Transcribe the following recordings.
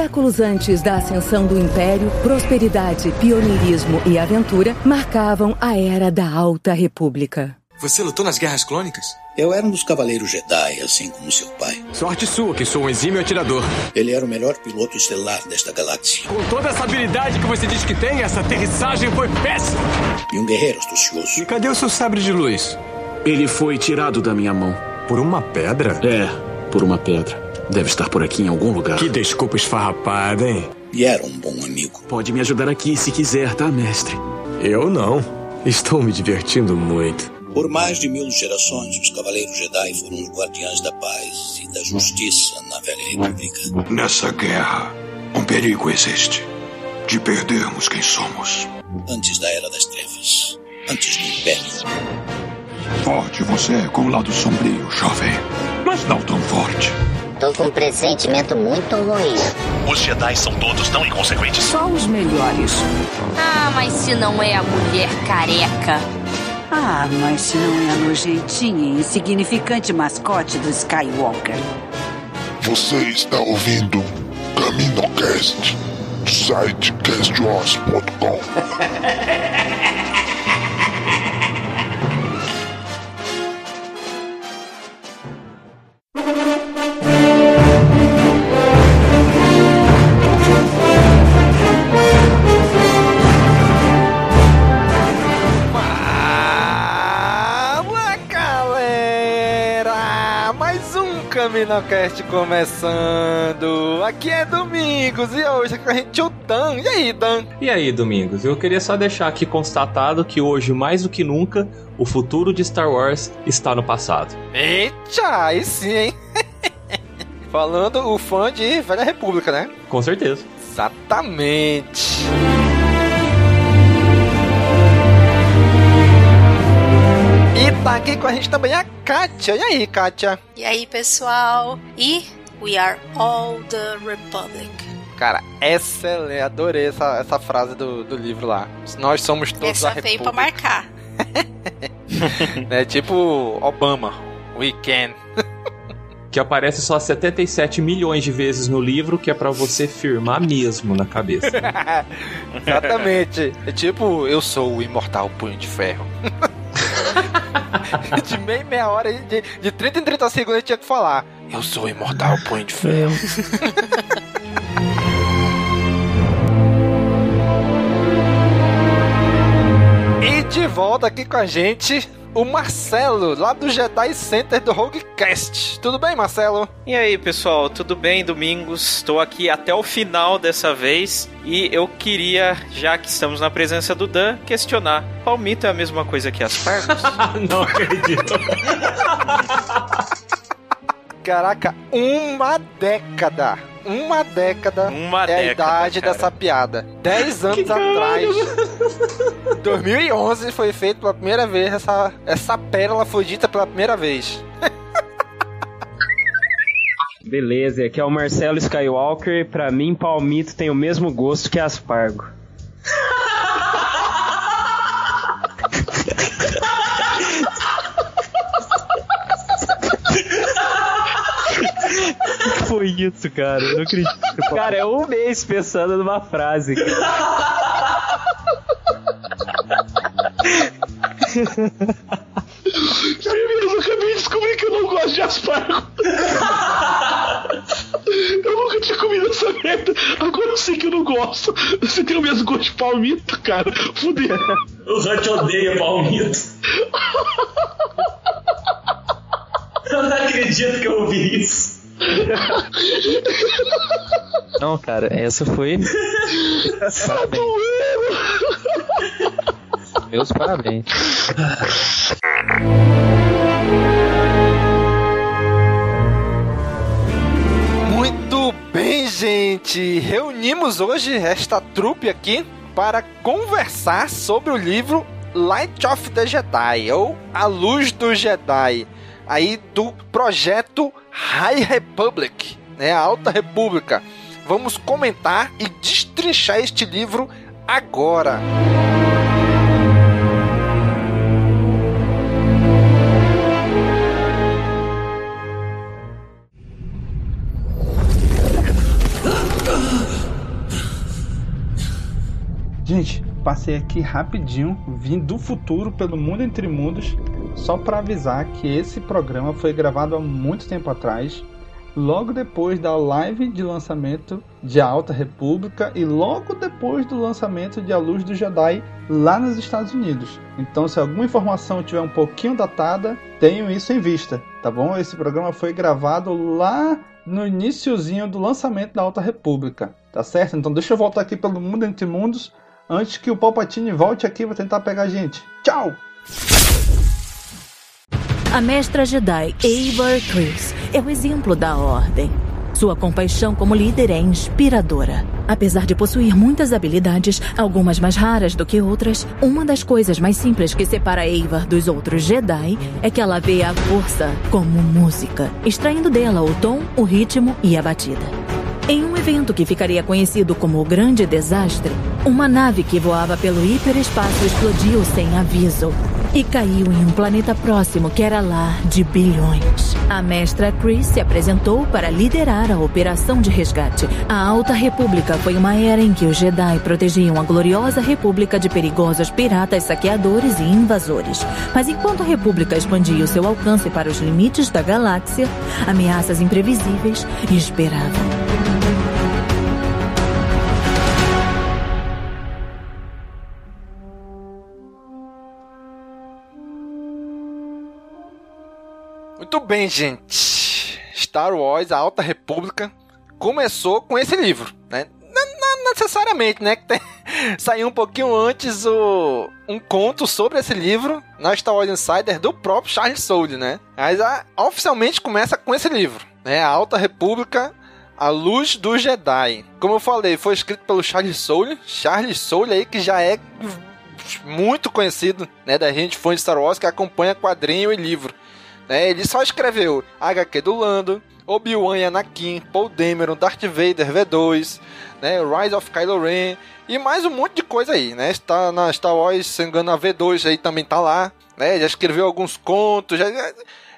séculos antes da ascensão do Império, prosperidade, pioneirismo e aventura marcavam a era da Alta República. Você lutou nas Guerras Clônicas? Eu era um dos Cavaleiros Jedi, assim como seu pai. Sorte sua, que sou um exímio atirador. Ele era o melhor piloto estelar desta galáxia. Com toda essa habilidade que você diz que tem, essa aterrissagem foi péssima. E um guerreiro astucioso. E cadê o seu sabre de luz? Ele foi tirado da minha mão. Por uma pedra? É, por uma pedra. Deve estar por aqui em algum lugar. Que desculpa esfarrapada, hein? E era um bom amigo. Pode me ajudar aqui se quiser, tá, mestre? Eu não. Estou me divertindo muito. Por mais de mil gerações, os Cavaleiros Jedi foram os guardiães da paz e da justiça na Velha República. Nessa guerra, um perigo existe de perdermos quem somos. Antes da Era das Trevas, antes do Império. Forte você é com o lado sombrio, jovem, mas não tão forte. Tô com um pressentimento muito ruim. Os Jedi são todos tão inconsequentes. Só os melhores. Ah, mas se não é a mulher careca. Ah, mas se não é a nojentinha e insignificante mascote do Skywalker. Você está ouvindo CaminoCast do site castwars.com. CaminoCast começando. Aqui é Domingos e hoje é com a gente o Dan. E aí, Dan? E aí, Domingos? Eu queria só deixar aqui constatado que hoje, mais do que nunca, o futuro de Star Wars está no passado. Eita, aí sim, hein? Falando o fã de Velha República, né? Com certeza. Exatamente. Tá aqui com a gente também a Kátia. E aí, Kátia? E aí, pessoal? E We Are All the Republic. Cara, excelente. Adorei essa, essa frase do, do livro lá. Nós somos todos Essa a República. veio pra marcar. é tipo Obama. We can. Que aparece só 77 milhões de vezes no livro, que é para você firmar mesmo na cabeça. Exatamente. É tipo, eu sou o imortal punho de ferro. de meia meia hora, de, de 30 em 30 segundos, a gente tinha que falar. Eu sou imortal punho de ferro. e de volta aqui com a gente, o Marcelo, lá do Jedi Center do Roguecast. Tudo bem, Marcelo? E aí, pessoal, tudo bem? Domingos, estou aqui até o final dessa vez e eu queria, já que estamos na presença do Dan, questionar: palmito é a mesma coisa que aspargos? Não acredito. Caraca, uma década. Uma década Uma é década, a idade cara. dessa piada. Dez anos atrás. 2011 foi feito pela primeira vez. Essa, essa pérola foi dita pela primeira vez. Beleza, aqui é o Marcelo Skywalker. Pra mim, palmito tem o mesmo gosto que aspargo. Foi isso, cara? Eu não acredito. Cara, é um mês pensando numa frase. Primeiro, eu acabei de descobrir que eu não gosto de aspargo. Eu nunca tinha comido essa merda. Agora eu sei que eu não gosto. Você tem o mesmo gosto de palmito, cara. Fudeu. O Hunt odeia palmito. Eu não acredito que eu ouvi isso. Não, cara, essa foi. Parabéns. Meus parabéns. Muito bem, gente. Reunimos hoje esta trupe aqui para conversar sobre o livro Light of the Jedi, ou A Luz do Jedi, aí do projeto High Republic, né, a Alta República. Vamos comentar e destrinchar este livro agora. Gente, passei aqui rapidinho, vim do futuro pelo Mundo Entre Mundos, só para avisar que esse programa foi gravado há muito tempo atrás, logo depois da live de lançamento de Alta República e logo depois do lançamento de A Luz do Jedi lá nos Estados Unidos. Então, se alguma informação tiver um pouquinho datada, tenham isso em vista, tá bom? Esse programa foi gravado lá no iníciozinho do lançamento da Alta República, tá certo? Então deixa eu voltar aqui pelo Mundo Entre Mundos antes que o Palpatine volte aqui para tentar pegar a gente. Tchau! A mestra Jedi Eivor Chris é o exemplo da ordem. Sua compaixão como líder é inspiradora. Apesar de possuir muitas habilidades, algumas mais raras do que outras, uma das coisas mais simples que separa Eivor dos outros Jedi é que ela vê a força como música, extraindo dela o tom, o ritmo e a batida. Em um evento que ficaria conhecido como o Grande Desastre, uma nave que voava pelo hiperespaço explodiu sem aviso e caiu em um planeta próximo que era lá de bilhões. A mestra Chris se apresentou para liderar a operação de resgate. A Alta República foi uma era em que os Jedi protegiam a gloriosa República de perigosos piratas, saqueadores e invasores. Mas enquanto a República expandia o seu alcance para os limites da galáxia, ameaças imprevisíveis esperavam. Muito bem, gente. Star Wars, a Alta República, começou com esse livro, né? Não necessariamente, né? Que. Saiu um pouquinho antes o... um conto sobre esse livro na Star Wars Insider do próprio Charles Soule, né? Mas a... oficialmente começa com esse livro, né? A Alta República, a Luz do Jedi. Como eu falei, foi escrito pelo Charles Soule. Charles Soule aí que já é muito conhecido, né, da gente fã de Star Wars que acompanha quadrinho e livro. Né? Ele só escreveu HQ do Lando, Obi-Wan e Anakin, Paul Dameron, Darth Vader V2, né? Rise of Kylo Ren e mais um monte de coisa aí, né? Está na Star Wars, se engano, a V2 aí também tá lá, né? Já escreveu alguns contos, já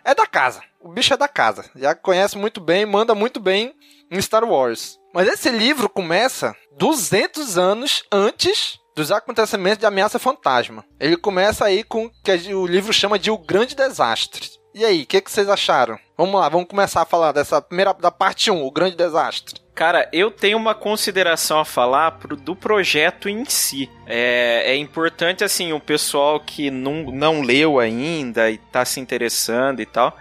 é da casa. O bicho é da casa, já conhece muito bem, manda muito bem em Star Wars. Mas esse livro começa 200 anos antes dos acontecimentos de Ameaça Fantasma. Ele começa aí com o que o livro chama de O Grande Desastre. E aí, o que, que, vocês acharam? Vamos lá, vamos começar a falar dessa primeira da parte 1, o grande desastre. Cara, eu tenho uma consideração a falar pro, do projeto em si. É, é importante, assim, o pessoal que não, não leu ainda e tá se interessando e tal.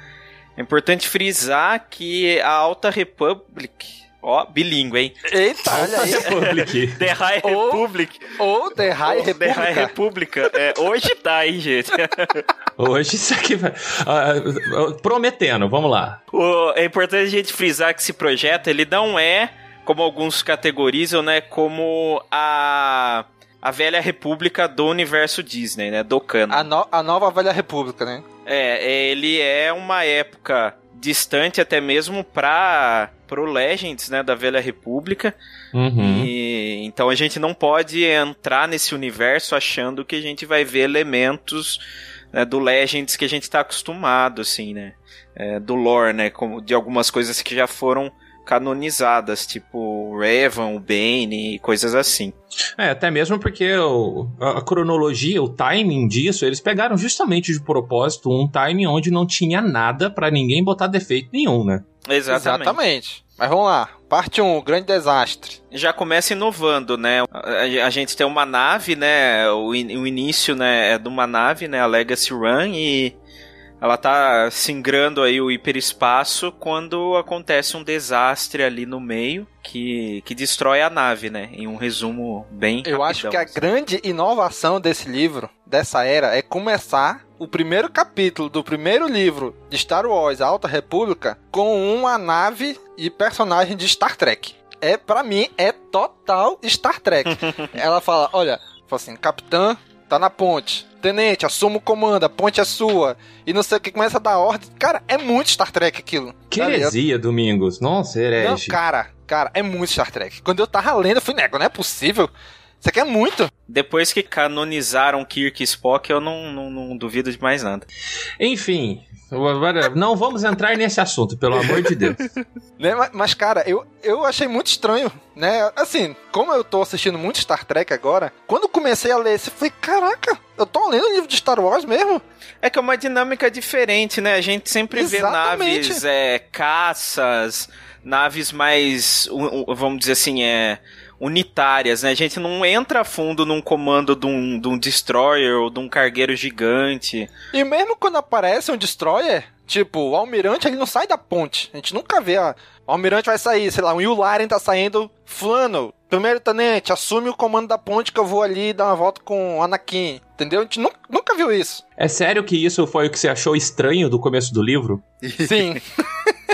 É importante frisar que a Alta Republic Ó, bilíngue, hein? Eita, olha aí. Republic. The High Republic. Ou The High Republic. The High República. É, hoje tá, hein, gente? hoje isso aqui vai... Uh, prometendo, vamos lá. O, é importante a gente frisar que esse projeto, ele não é, como alguns categorizam, né, como a... A velha república do universo Disney, né? Do canon. A, no, a nova velha república, né? É, ele é uma época distante até mesmo para pro Legends, né, da Velha República. Uhum. E então a gente não pode entrar nesse universo achando que a gente vai ver elementos né, do Legends que a gente está acostumado, assim, né, é, do lore, né, como de algumas coisas que já foram canonizadas, tipo o Revan, o Bane e coisas assim. É, até mesmo porque o, a cronologia, o timing disso, eles pegaram justamente de propósito um timing onde não tinha nada para ninguém botar defeito nenhum, né? Exatamente. Exatamente. Mas vamos lá. Parte 1, um, grande desastre. Já começa inovando, né? A, a gente tem uma nave, né? O, in, o, início, né, é de uma nave, né? A Legacy Run e ela tá singrando aí o hiperespaço quando acontece um desastre ali no meio que, que destrói a nave, né? Em um resumo bem Eu rapidão, acho que a assim. grande inovação desse livro, dessa era, é começar o primeiro capítulo do primeiro livro de Star Wars, a Alta República, com uma nave e personagem de Star Trek. É, para mim, é total Star Trek. Ela fala, olha, fala assim, capitã, tá na ponte. Tenente, assuma o comando, a ponte é sua. E não sei o que, começa a dar ordem. Cara, é muito Star Trek aquilo. Que heresia, Domingos. Nossa, herege. Não, cara, cara, é muito Star Trek. Quando eu tava lendo, eu fui, nego, não é possível. Isso aqui é muito. Depois que canonizaram Kirk e Spock, eu não, não, não duvido de mais nada. Enfim, Não vamos entrar nesse assunto, pelo amor de Deus. né? mas, cara, eu, eu achei muito estranho, né? Assim, como eu tô assistindo muito Star Trek agora, quando comecei a ler esse, eu falei, caraca, eu tô lendo o livro de Star Wars mesmo? É que é uma dinâmica diferente, né? A gente sempre Exatamente. vê naves, é, caças, naves mais, vamos dizer assim, é unitárias, né? A gente não entra a fundo num comando de um, de um destroyer ou de um cargueiro gigante. E mesmo quando aparece um destroyer, tipo, o almirante ele não sai da ponte. A gente nunca vê a, o almirante vai sair, sei lá, o Yularen tá saindo, Flano, primeiro tenente, assume o comando da ponte que eu vou ali dar uma volta com o Anakin. Entendeu? A gente nunca, nunca viu isso. É sério que isso foi o que você achou estranho do começo do livro? Sim.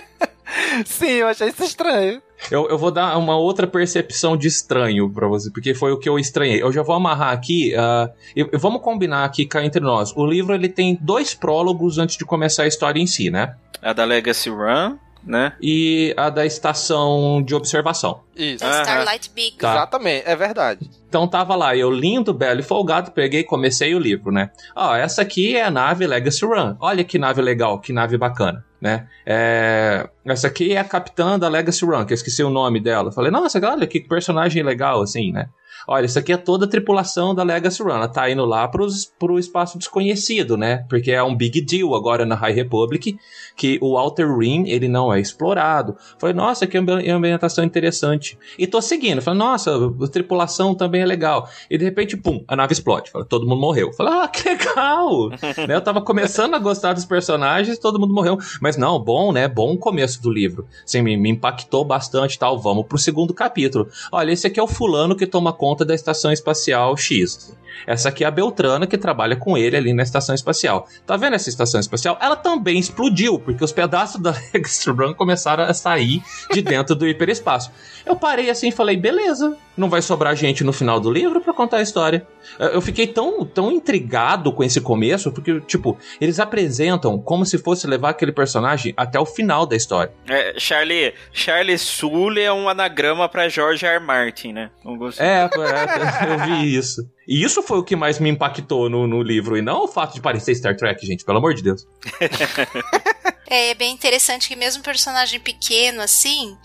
Sim, eu achei isso estranho. Eu, eu vou dar uma outra percepção de estranho para você, porque foi o que eu estranhei. Eu já vou amarrar aqui. Uh, e, vamos combinar aqui cá entre nós. O livro ele tem dois prólogos antes de começar a história em si, né? A da Legacy Run né? E a da estação de observação. Isso. Da Starlight Beacon. Tá. Exatamente, é verdade. Então tava lá, eu lindo, belo e folgado, peguei e comecei o livro, né? Ó, essa aqui é a nave Legacy Run. Olha que nave legal, que nave bacana, né? É... Essa aqui é a capitã da Legacy Run, que eu esqueci o nome dela. Falei, nossa, olha que personagem legal, assim, né? Olha, isso aqui é toda a tripulação da Legacy Run. Ela tá indo lá pro, pro espaço desconhecido, né? Porque é um big deal agora na High Republic que o Outer Rim, ele não é explorado. Falei, nossa, que ambientação interessante. E tô seguindo. Falei, nossa, a tripulação também é legal. E de repente, pum, a nave explode. Falei, todo mundo morreu. Falei, ah, que legal! né? Eu tava começando a gostar dos personagens, todo mundo morreu. Mas não, bom, né? Bom começo do livro. Assim, me, me impactou bastante tal. Vamos pro segundo capítulo. Olha, esse aqui é o fulano que toma conta da Estação Espacial X. Essa aqui é a Beltrana que trabalha com ele ali na estação espacial. Tá vendo essa estação espacial? Ela também explodiu, porque os pedaços da Run começaram a sair de dentro do hiperespaço. Eu parei assim e falei, beleza, não vai sobrar gente no final do livro para contar a história. Eu fiquei tão, tão intrigado com esse começo, porque, tipo, eles apresentam como se fosse levar aquele personagem até o final da história. É, Charlie, Charlie Sully é um anagrama para George R. Martin, né? É, é, eu vi isso. E isso foi o que mais me impactou no, no livro, e não o fato de parecer Star Trek, gente, pelo amor de Deus. é, é bem interessante que mesmo personagem pequeno, assim,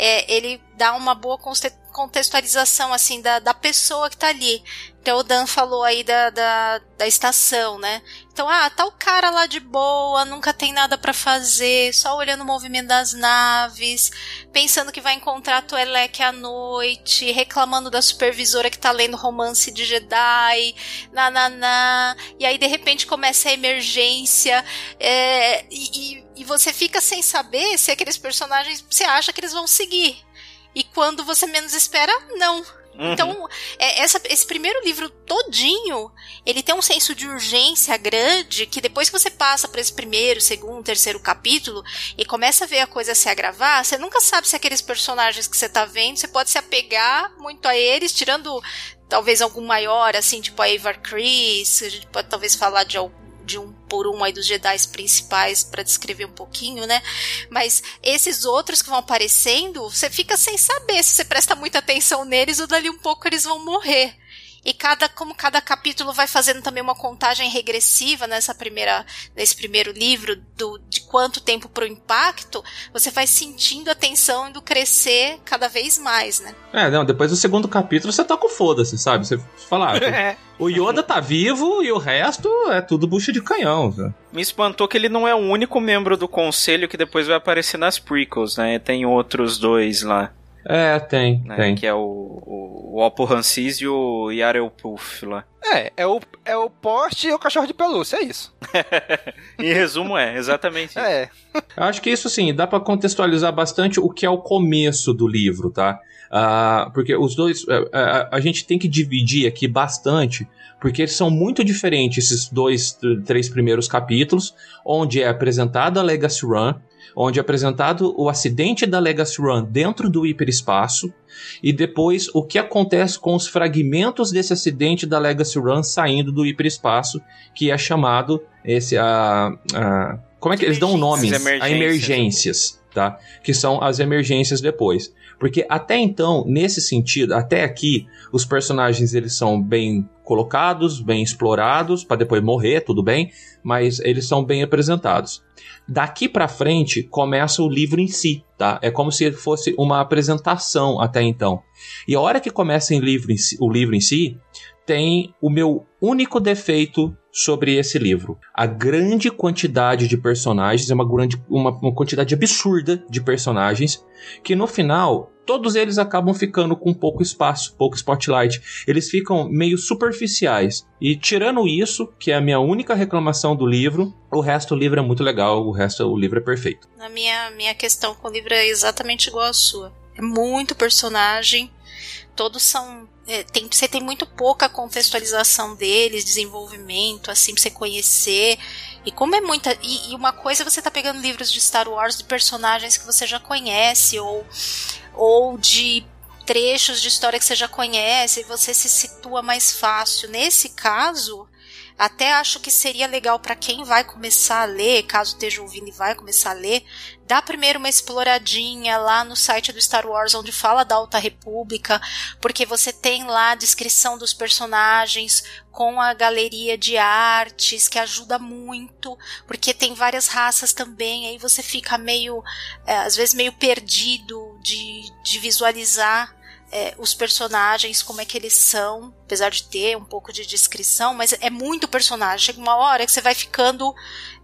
é, ele dá uma boa contextualização assim da, da pessoa que tá ali. Então o Dan falou aí da, da, da estação, né? Então, ah, tá o cara lá de boa, nunca tem nada para fazer, só olhando o movimento das naves, pensando que vai encontrar a Tuelek à noite, reclamando da supervisora que tá lendo romance de Jedi, na e aí de repente começa a emergência, é, e, e você fica sem saber se aqueles personagens, você acha que eles vão seguir. E quando você menos espera, não. Uhum. Então, é, essa, esse primeiro livro todinho, ele tem um senso de urgência grande que depois que você passa por esse primeiro, segundo, terceiro capítulo e começa a ver a coisa se agravar, você nunca sabe se aqueles personagens que você tá vendo, você pode se apegar muito a eles, tirando talvez algum maior, assim, tipo a Avar Chris, a gente pode talvez falar de algum de um por um aí dos Jedi principais para descrever um pouquinho, né? Mas esses outros que vão aparecendo, você fica sem saber se você presta muita atenção neles ou dali um pouco eles vão morrer. E cada, como cada capítulo vai fazendo também uma contagem regressiva nessa primeira, nesse primeiro livro do, de quanto tempo para o impacto, você vai sentindo a tensão indo crescer cada vez mais, né? É, não, depois do segundo capítulo você tá com foda-se, sabe? Você fala, ah, o Yoda tá vivo e o resto é tudo bucha de canhão. Me espantou que ele não é o único membro do conselho que depois vai aparecer nas prequels, né? Tem outros dois lá. É, tem, né? tem. Que é o, o, o Oppo Hansis e o Yarel Puff lá. É, é o, é o poste e o cachorro de pelúcia, é isso. em resumo, é, exatamente isso. É. Eu acho que isso, assim, dá para contextualizar bastante o que é o começo do livro, tá? Uh, porque os dois. Uh, uh, a gente tem que dividir aqui bastante, porque eles são muito diferentes, esses dois, três primeiros capítulos, onde é apresentada a Legacy Run, onde é apresentado o acidente da Legacy Run dentro do hiperespaço e depois o que acontece com os fragmentos desse acidente da Legacy Run saindo do hiperespaço, que é chamado esse a, a como é que eles dão o nome? A emergências. tá? Que são as emergências depois. Porque até então, nesse sentido, até aqui, os personagens eles são bem colocados, bem explorados, para depois morrer, tudo bem, mas eles são bem apresentados. Daqui para frente começa o livro em si, tá? É como se fosse uma apresentação até então. E a hora que começa em livro si, o livro em si, tem o meu único defeito sobre esse livro. A grande quantidade de personagens, é uma, grande, uma, uma quantidade absurda de personagens, que no final todos eles acabam ficando com pouco espaço, pouco spotlight. Eles ficam meio superficiais. E tirando isso, que é a minha única reclamação do livro, o resto do livro é muito legal, o resto o livro é perfeito. A minha, minha questão com o livro é exatamente igual à sua. É muito personagem, todos são é, tem, você tem muito pouca contextualização deles, desenvolvimento, assim, pra você conhecer. E como é muita. E, e, uma coisa você tá pegando livros de Star Wars de personagens que você já conhece, ou, ou de trechos de história que você já conhece, e você se situa mais fácil. Nesse caso, até acho que seria legal para quem vai começar a ler, caso esteja ouvindo e vai começar a ler, dar primeiro uma exploradinha lá no site do Star Wars, onde fala da Alta República, porque você tem lá a descrição dos personagens com a galeria de artes, que ajuda muito, porque tem várias raças também, aí você fica meio, é, às vezes meio perdido de, de visualizar é, os personagens, como é que eles são, apesar de ter um pouco de descrição, mas é muito personagem. Chega uma hora que você vai ficando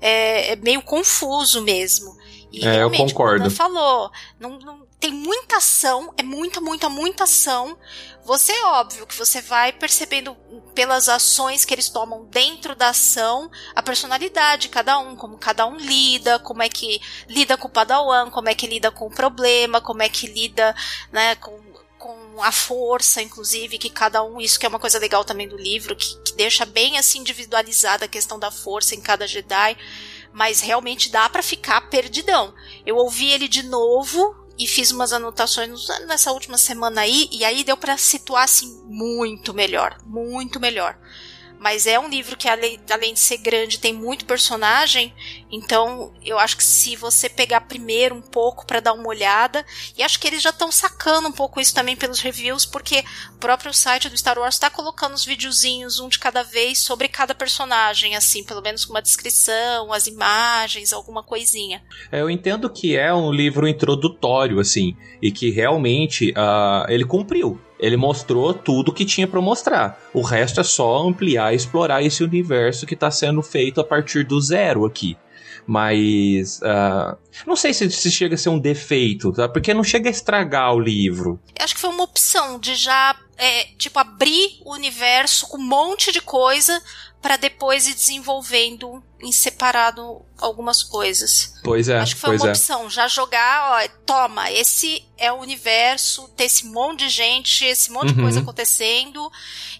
é, é meio confuso mesmo. E é, eu concordo. Como falou, não, não, tem muita ação, é muita, muita, muita ação. Você, é óbvio, que você vai percebendo pelas ações que eles tomam dentro da ação, a personalidade de cada um, como cada um lida, como é que lida com o Padawan, como é que lida com o problema, como é que lida, né, com com a força, inclusive, que cada um, isso que é uma coisa legal também do livro, que, que deixa bem assim individualizada a questão da força em cada Jedi, mas realmente dá para ficar perdidão. Eu ouvi ele de novo e fiz umas anotações nessa última semana aí, e aí deu para situar assim muito melhor, muito melhor. Mas é um livro que, além, de ser grande, tem muito personagem. Então, eu acho que se você pegar primeiro um pouco para dar uma olhada, e acho que eles já estão sacando um pouco isso também pelos reviews, porque o próprio site do Star Wars está colocando os videozinhos, um de cada vez, sobre cada personagem, assim, pelo menos com uma descrição, as imagens, alguma coisinha. É, eu entendo que é um livro introdutório, assim, e que realmente uh, ele cumpriu. Ele mostrou tudo que tinha para mostrar. O resto é só ampliar e explorar esse universo que está sendo feito a partir do zero aqui. Mas. Uh, não sei se, se, chega a ser um defeito, tá? Porque não chega a estragar o livro. Eu acho que foi uma opção de já, é, tipo, abrir o universo com um monte de coisa para depois ir desenvolvendo em separado algumas coisas. Pois é. Acho que foi uma é. opção. Já jogar, ó, toma, esse é o universo, ter esse monte de gente, esse monte uhum. de coisa acontecendo.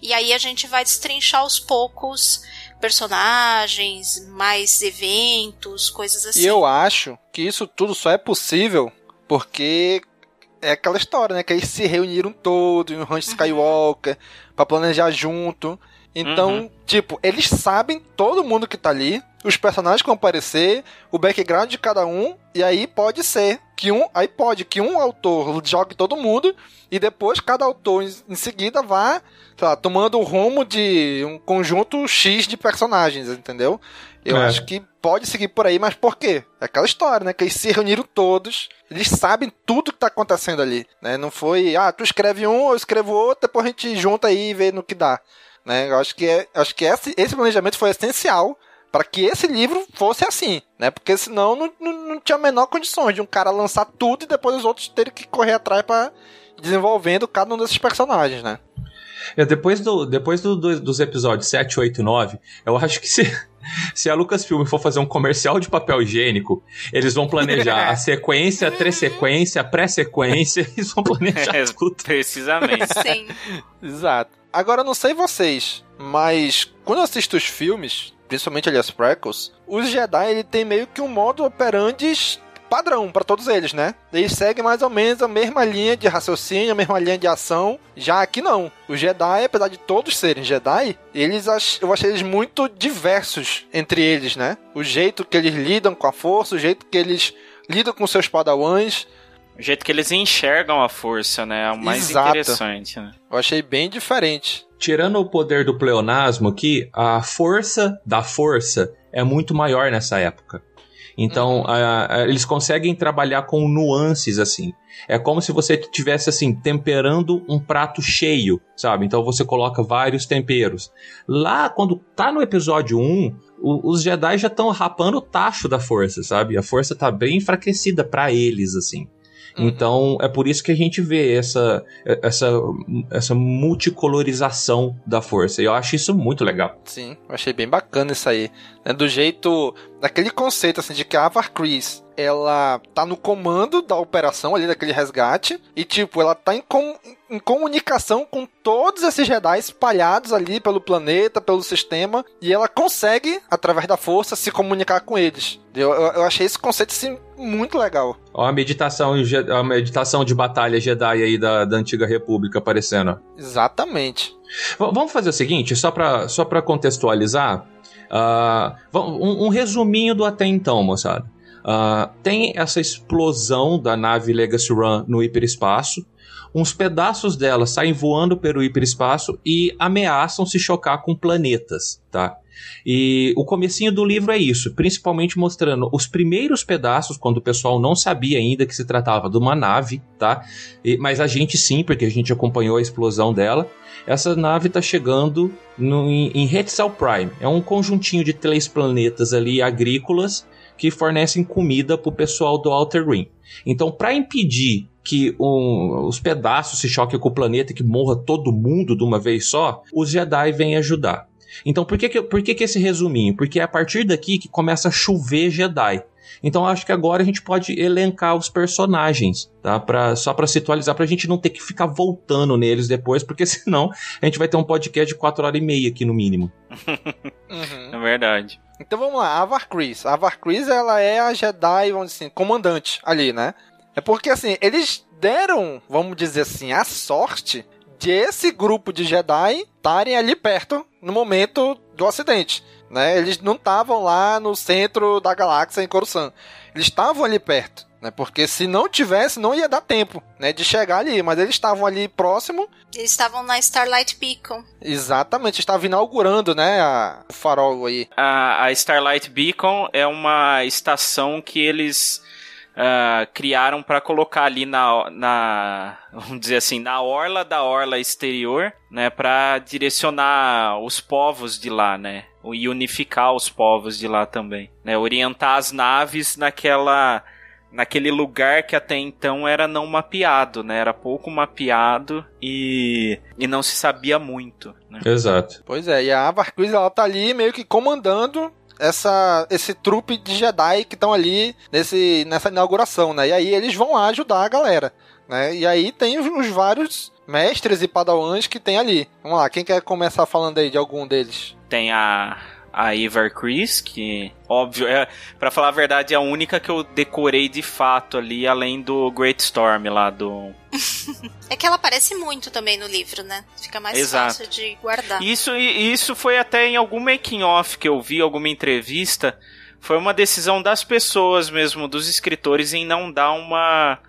E aí a gente vai destrinchar aos poucos personagens, mais eventos, coisas assim. E eu acho que isso tudo só é possível porque é aquela história, né? Que eles se reuniram todos no Ranch uhum. Skywalker para planejar junto. Então, uhum. tipo, eles sabem todo mundo que tá ali, os personagens que vão aparecer, o background de cada um, e aí pode ser que um, aí pode que um autor jogue todo mundo e depois cada autor em, seguida vá, lá, tomando o rumo de um conjunto X de personagens, entendeu? Eu é. acho que pode seguir por aí, mas por quê? É aquela história, né? Que eles se reuniram todos, eles sabem tudo que tá acontecendo ali, né? Não foi, ah, tu escreve um, eu escrevo outro, depois a gente junta aí e vê no que dá. Né? Eu acho que, é, acho que esse, esse planejamento foi essencial para que esse livro fosse assim, né? Porque senão não, não, não, tinha a menor condições de um cara lançar tudo e depois os outros terem que correr atrás para desenvolvendo cada um desses personagens, né? É, depois do, depois do, do, dos episódios 7, 8 e 9, eu acho que se, se a Lucasfilm for fazer um comercial de papel higiênico, eles vão planejar a sequência, a tresequência, a pré-sequência, eles vão planejar é, tudo. Precisamente. Sim. Exato. Agora, não sei vocês, mas quando eu assisto os filmes, principalmente ali as prequels, os Jedi ele tem meio que um modo operandi padrão para todos eles, né? Eles seguem mais ou menos a mesma linha de raciocínio, a mesma linha de ação. Já aqui não. Os Jedi, apesar de todos serem Jedi, eles eu achei eles muito diversos entre eles, né? O jeito que eles lidam com a força, o jeito que eles lidam com seus padawans. O jeito que eles enxergam a força, né? É o mais Exato. interessante, né? Eu achei bem diferente. Tirando o poder do pleonasmo aqui, a força da força é muito maior nessa época. Então, uhum. eles conseguem trabalhar com nuances assim. É como se você estivesse assim temperando um prato cheio, sabe? Então você coloca vários temperos. Lá quando tá no episódio 1, o, os Jedi já estão rapando o tacho da força, sabe? A força tá bem enfraquecida para eles assim. Uhum. Então é por isso que a gente vê essa, essa, essa multicolorização da força. E eu acho isso muito legal. Sim, eu achei bem bacana isso aí. Né? Do jeito. Daquele conceito assim de que a Avar Chris ela tá no comando da operação ali daquele resgate e tipo ela tá em, com, em comunicação com todos esses Jedi espalhados ali pelo planeta, pelo sistema e ela consegue através da força se comunicar com eles. Eu, eu, eu achei esse conceito assim muito legal. Ó a meditação, a meditação de batalha Jedi aí da, da antiga República aparecendo. Exatamente. V vamos fazer o seguinte, só para só para contextualizar. Uh, um, um, resuminho do até então, moçada. Uh, tem essa explosão da nave Legacy Run no hiperespaço. Uns pedaços dela saem voando pelo hiperespaço e ameaçam se chocar com planetas, tá? E o comecinho do livro é isso, principalmente mostrando os primeiros pedaços, quando o pessoal não sabia ainda que se tratava de uma nave, tá? E, mas a gente sim, porque a gente acompanhou a explosão dela. Essa nave está chegando no, em, em Hetzel Prime. É um conjuntinho de três planetas ali agrícolas que fornecem comida para o pessoal do Outer Rim. Então, para impedir que um, os pedaços se choquem com o planeta e que morra todo mundo de uma vez só, os Jedi vêm ajudar. Então, por que, que, por que, que esse resuminho? Porque é a partir daqui que começa a chover Jedi. Então acho que agora a gente pode elencar os personagens, tá? Pra, só para se atualizar, pra gente não ter que ficar voltando neles depois, porque senão a gente vai ter um podcast de 4 horas e meia aqui no mínimo. uhum. É verdade. Então vamos lá, a Avar Chris. A Avar Chris, ela é a Jedi, vamos dizer assim, comandante ali, né? É porque assim, eles deram, vamos dizer assim, a sorte de esse grupo de Jedi estarem ali perto no momento do acidente. Né? Eles não estavam lá no centro da galáxia em Coruscant. Eles estavam ali perto. Né? Porque se não tivesse, não ia dar tempo né, de chegar ali. Mas eles estavam ali próximo. Eles estavam na Starlight Beacon. Exatamente, estava inaugurando né, a, o farol aí. A, a Starlight Beacon é uma estação que eles uh, criaram para colocar ali na, na, vamos dizer assim, na orla da orla exterior, né, para direcionar os povos de lá, né, e unificar os povos de lá também, né, orientar as naves naquela naquele lugar que até então era não mapeado, né? Era pouco mapeado e, e não se sabia muito. Né? Exato. Pois é, e a Avar Cruz ela tá ali meio que comandando essa, esse trupe de Jedi que estão ali nesse, nessa inauguração, né? E aí eles vão lá ajudar a galera, né? E aí tem os, os vários mestres e padawans que tem ali. Vamos lá, quem quer começar falando aí de algum deles? Tem a a Ivar Chris, que, óbvio, é, para falar a verdade, é a única que eu decorei de fato ali, além do Great Storm lá do. é que ela aparece muito também no livro, né? Fica mais Exato. fácil de guardar. Isso, isso foi até em algum making-off que eu vi, alguma entrevista. Foi uma decisão das pessoas mesmo, dos escritores, em não dar uma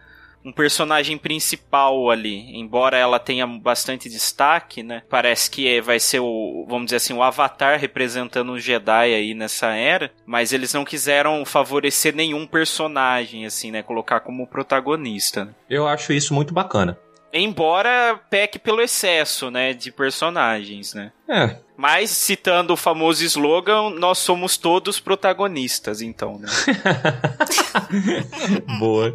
um personagem principal ali, embora ela tenha bastante destaque, né? Parece que é, vai ser o, vamos dizer assim, o Avatar representando o Jedi aí nessa era, mas eles não quiseram favorecer nenhum personagem assim, né? Colocar como protagonista. Eu acho isso muito bacana. Embora peque pelo excesso, né, de personagens, né? É. Mas, citando o famoso slogan, nós somos todos protagonistas, então, né? Boa.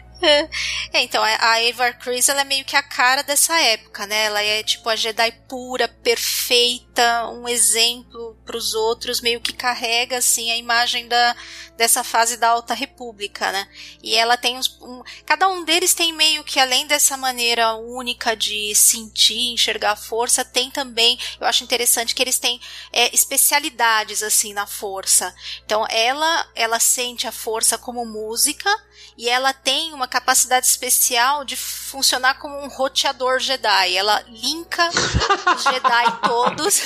É, então, a Eva Chris ela é meio que a cara dessa época, né? Ela é tipo a Jedi pura, perfeita, um exemplo para os outros, meio que carrega assim a imagem da, dessa fase da Alta República, né? E ela tem uns, um, cada um deles tem meio que além dessa maneira única de sentir, enxergar a força, tem também, eu acho interessante que eles têm é, especialidades assim na força. Então, ela ela sente a força como música e ela tem uma capacidade especial de funcionar como um roteador Jedi. Ela linka os Jedi todos.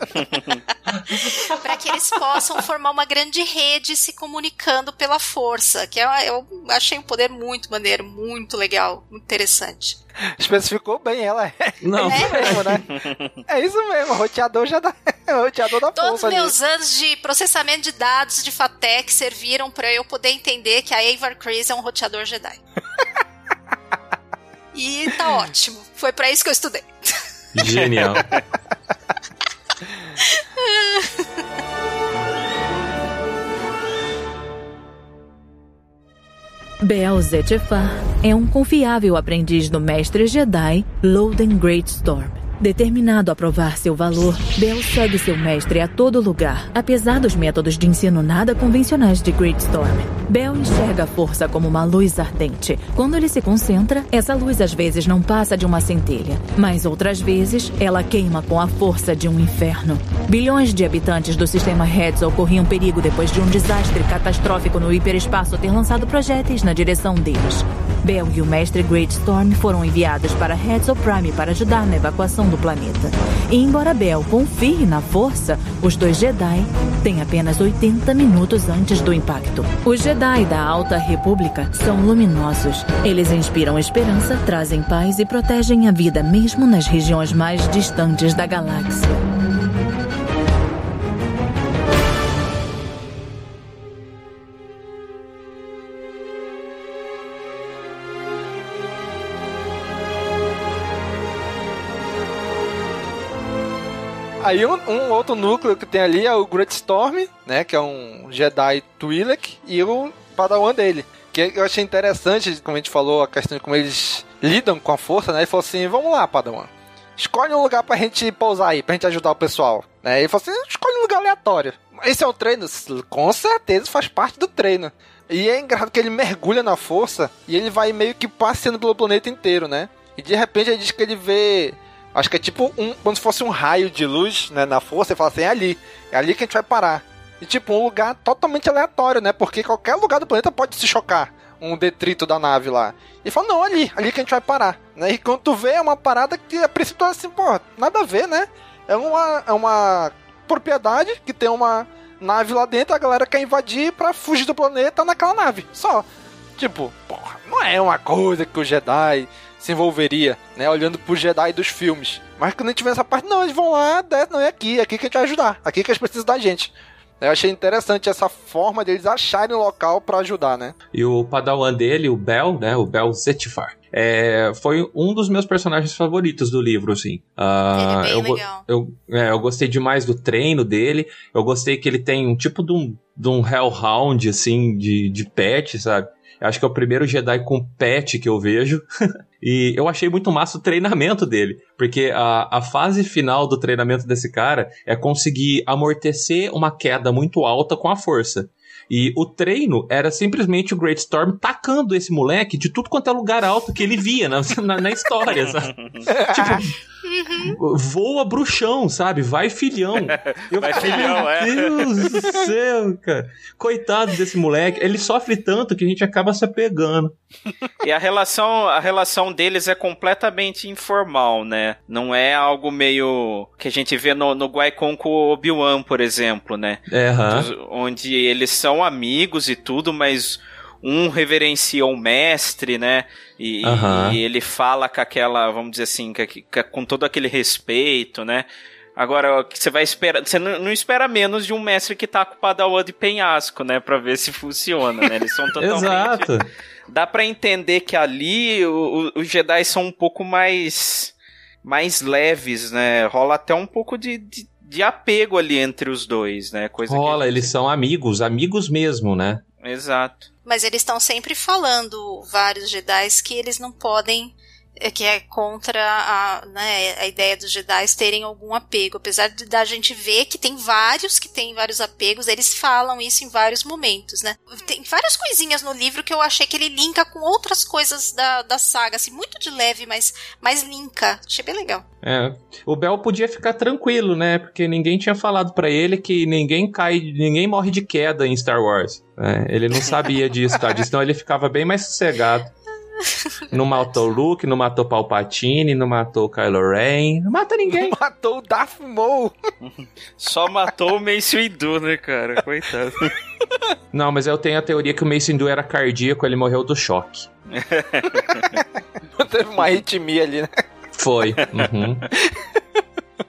para que eles possam formar uma grande rede se comunicando pela força, que é, eu achei um poder muito maneiro, muito legal, muito interessante. Especificou bem ela. É Não. isso mesmo, né? É isso mesmo, roteador já dá. roteador da Todos os meus ali. anos de processamento de dados de FATEC serviram para eu poder entender que a Avar Chris é um roteador Jedi. e tá ótimo. Foi para isso que eu estudei. Genial. Bel Zettifar é um confiável aprendiz do mestre Jedi Loden Greatstorm. Determinado a provar seu valor, Bel segue seu mestre a todo lugar, apesar dos métodos de ensino nada convencionais de Greatstorm. Bel enxerga a força como uma luz ardente. Quando ele se concentra, essa luz às vezes não passa de uma centelha, mas outras vezes ela queima com a força de um inferno. Bilhões de habitantes do sistema Hetzel corriam perigo depois de um desastre catastrófico no hiperespaço ter lançado projéteis na direção deles. Bel e o mestre Greatstorm foram enviados para Hetzel Prime para ajudar na evacuação do planeta. E embora Bel confie na força, os dois Jedi têm apenas 80 minutos antes do impacto. Os Jedi da Alta República são luminosos. Eles inspiram esperança, trazem paz e protegem a vida mesmo nas regiões mais distantes da galáxia. Aí um, um outro núcleo que tem ali é o Great Storm, né? Que é um Jedi Twi'lek e o Padawan dele. Que eu achei interessante, como a gente falou, a questão de como eles lidam com a força, né? Ele falou assim, vamos lá, Padawan. Escolhe um lugar pra gente pousar aí, pra gente ajudar o pessoal. Né? Ele falou assim, escolhe um lugar aleatório. Esse é o treino? Com certeza faz parte do treino. E é engraçado que ele mergulha na força e ele vai meio que passeando pelo planeta inteiro, né? E de repente ele diz que ele vê Acho que é tipo um, como se fosse um raio de luz, né, na força, e fala assim, é ali, é ali que a gente vai parar. E tipo, um lugar totalmente aleatório, né? Porque qualquer lugar do planeta pode se chocar. Um detrito da nave lá. E fala, não, ali, ali que a gente vai parar. Né? E quando tu vê, é uma parada que a princípio é assim, pô, nada a ver, né? É uma, é uma propriedade que tem uma nave lá dentro, a galera quer invadir pra fugir do planeta naquela nave. Só. Tipo, porra, não é uma coisa que o Jedi se envolveria, né? Olhando pro Jedi dos filmes. Mas quando a gente vê essa parte, não, eles vão lá, desce, não é aqui, é aqui que a gente vai ajudar, aqui que eles precisam da gente. Eu achei interessante essa forma deles acharem um local para ajudar, né? E o padawan dele, o Bel, né? O Bel Zettifar. É, foi um dos meus personagens favoritos do livro, assim. Uh, ele é bem eu, legal. Eu, é, eu gostei demais do treino dele. Eu gostei que ele tem um tipo de um, de um Hellhound, assim, de, de pet, sabe? Eu acho que é o primeiro Jedi com pet que eu vejo. e eu achei muito massa o treinamento dele. Porque a, a fase final do treinamento desse cara é conseguir amortecer uma queda muito alta com a força. E o treino era simplesmente o Great Storm tacando esse moleque de tudo quanto é lugar alto que ele via na, na, na história, sabe? tipo, voa bruxão, sabe? Vai filhão. Eu, Vai filhão, é. Meu Deus do céu, cara. Coitado desse moleque. Ele sofre tanto que a gente acaba se apegando. E a relação, a relação deles é completamente informal, né? Não é algo meio que a gente vê no, no Guaicon com o Obi-Wan, por exemplo, né? É, aham. Onde eles são amigos e tudo, mas um reverencia o mestre, né? E, Aham. e ele fala com aquela, vamos dizer assim, com, com todo aquele respeito, né? Agora, você vai esperar. Você não, não espera menos de um mestre que tá com o Padawan de penhasco, né? Pra ver se funciona, né? Eles são totalmente. Exato. Dá pra entender que ali o- o- os Jedi são um pouco mais. mais leves, né? Rola até um pouco de, de, de apego ali entre os dois, né? Coisa Rola, eles são amigos, amigos mesmo, né? Exato. Mas eles estão sempre falando, vários Jedi, que eles não podem. É, Que é contra a, né, a ideia dos Jedi terem algum apego. Apesar de da gente ver que tem vários que têm vários apegos, eles falam isso em vários momentos, né? Tem várias coisinhas no livro que eu achei que ele linka com outras coisas da, da saga, assim, muito de leve, mas, mas linka. Achei bem legal. É. O Bel podia ficar tranquilo, né? Porque ninguém tinha falado pra ele que ninguém cai, ninguém morre de queda em Star Wars. É, ele não sabia disso, tá? Disso, então ele ficava bem mais sossegado. Não matou Luke, não matou Palpatine, não matou Kylo Ren, não mata ninguém. Não matou o Darth Maul. Só matou o Mace Windu, né, cara? Coitado. Não, mas eu tenho a teoria que o Mace Windu era cardíaco, ele morreu do choque. Teve uma arritmia ali, né? Foi. Uhum.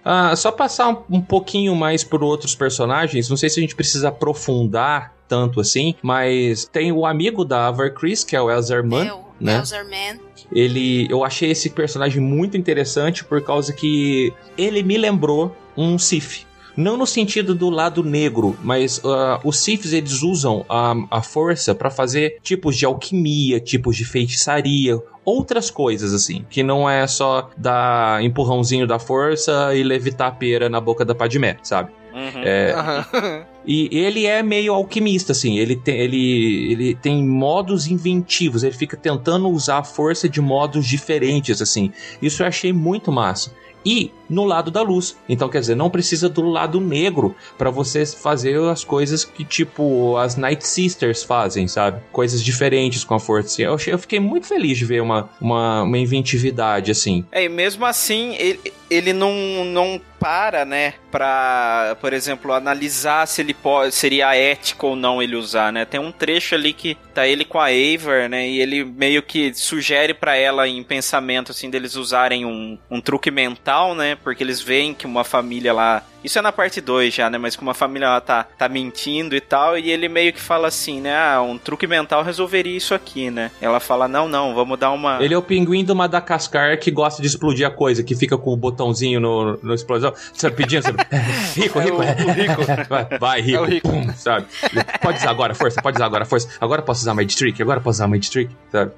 Ah, só passar um, um, pouquinho mais por outros personagens. Não sei se a gente precisa aprofundar tanto assim, mas tem o amigo da Avar Chris, que é o Elzerman. É, né? Elzerman. Ele, eu achei esse personagem muito interessante por causa que ele me lembrou um Sith. Não no sentido do lado negro, mas uh, os Siths eles usam a, a força para fazer tipos de alquimia, tipos de feitiçaria, outras coisas, assim, que não é só dar empurrãozinho da força e levitar a pera na boca da Padmé, sabe? Uhum. É, uhum. E ele é meio alquimista, assim. Ele tem, ele, ele tem modos inventivos. Ele fica tentando usar a força de modos diferentes, assim. Isso eu achei muito massa e no lado da luz. Então, quer dizer, não precisa do lado negro para você fazer as coisas que, tipo, as Night Sisters fazem, sabe? Coisas diferentes com a força. Eu, achei, eu fiquei muito feliz de ver uma, uma, uma inventividade assim. É, e mesmo assim, ele, ele não, não para, né, pra, por exemplo, analisar se ele pode, seria ético ou não ele usar, né? Tem um trecho ali que tá ele com a Aver, né, e ele meio que sugere para ela em pensamento, assim, deles usarem um, um truque mental, né, porque eles veem que uma família lá isso é na parte 2 já, né? Mas que uma família lá tá, tá mentindo e tal. E ele meio que fala assim, né? Ah, um truque mental resolveria isso aqui, né? Ela fala: não, não, vamos dar uma. Ele é o pinguim do Madagascar que gosta de explodir a coisa, que fica com o botãozinho no, no explosão. Sabe, pedindo, sabe? rico, rico, é. O, o rico. Vai, vai, rico. É rico. Pum, sabe? Pode usar agora, força, pode usar agora, força. Agora posso usar Made Trick, agora posso usar Made Trick, sabe?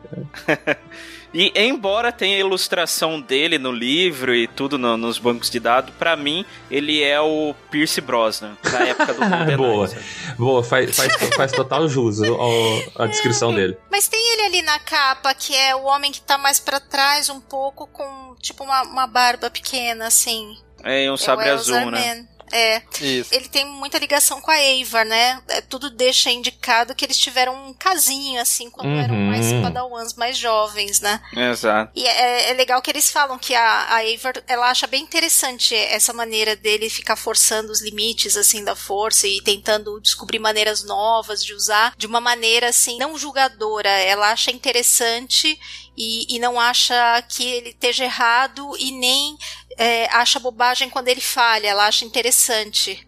E embora tenha a ilustração dele no livro e tudo no, nos bancos de dados, para mim ele é o Pierce Brosnan, da época do Golden Boa, boa, faz, faz, faz total jus a, a descrição é, dele. Mas tem ele ali na capa, que é o homem que tá mais para trás um pouco, com tipo uma, uma barba pequena, assim. É, um sabre é azul, né? É. Isso. Ele tem muita ligação com a Ava, né? É, tudo deixa indicado que eles tiveram um casinho, assim, quando uhum. eram mais padawans mais jovens, né? Exato. E é, é, legal que eles falam que a, a ela acha bem interessante essa maneira dele ficar forçando os limites, assim, da força e tentando descobrir maneiras novas de usar de uma maneira, assim, não julgadora. Ela acha interessante e, e não acha que ele esteja errado e nem é, acha bobagem quando ele falha, ela acha interessante.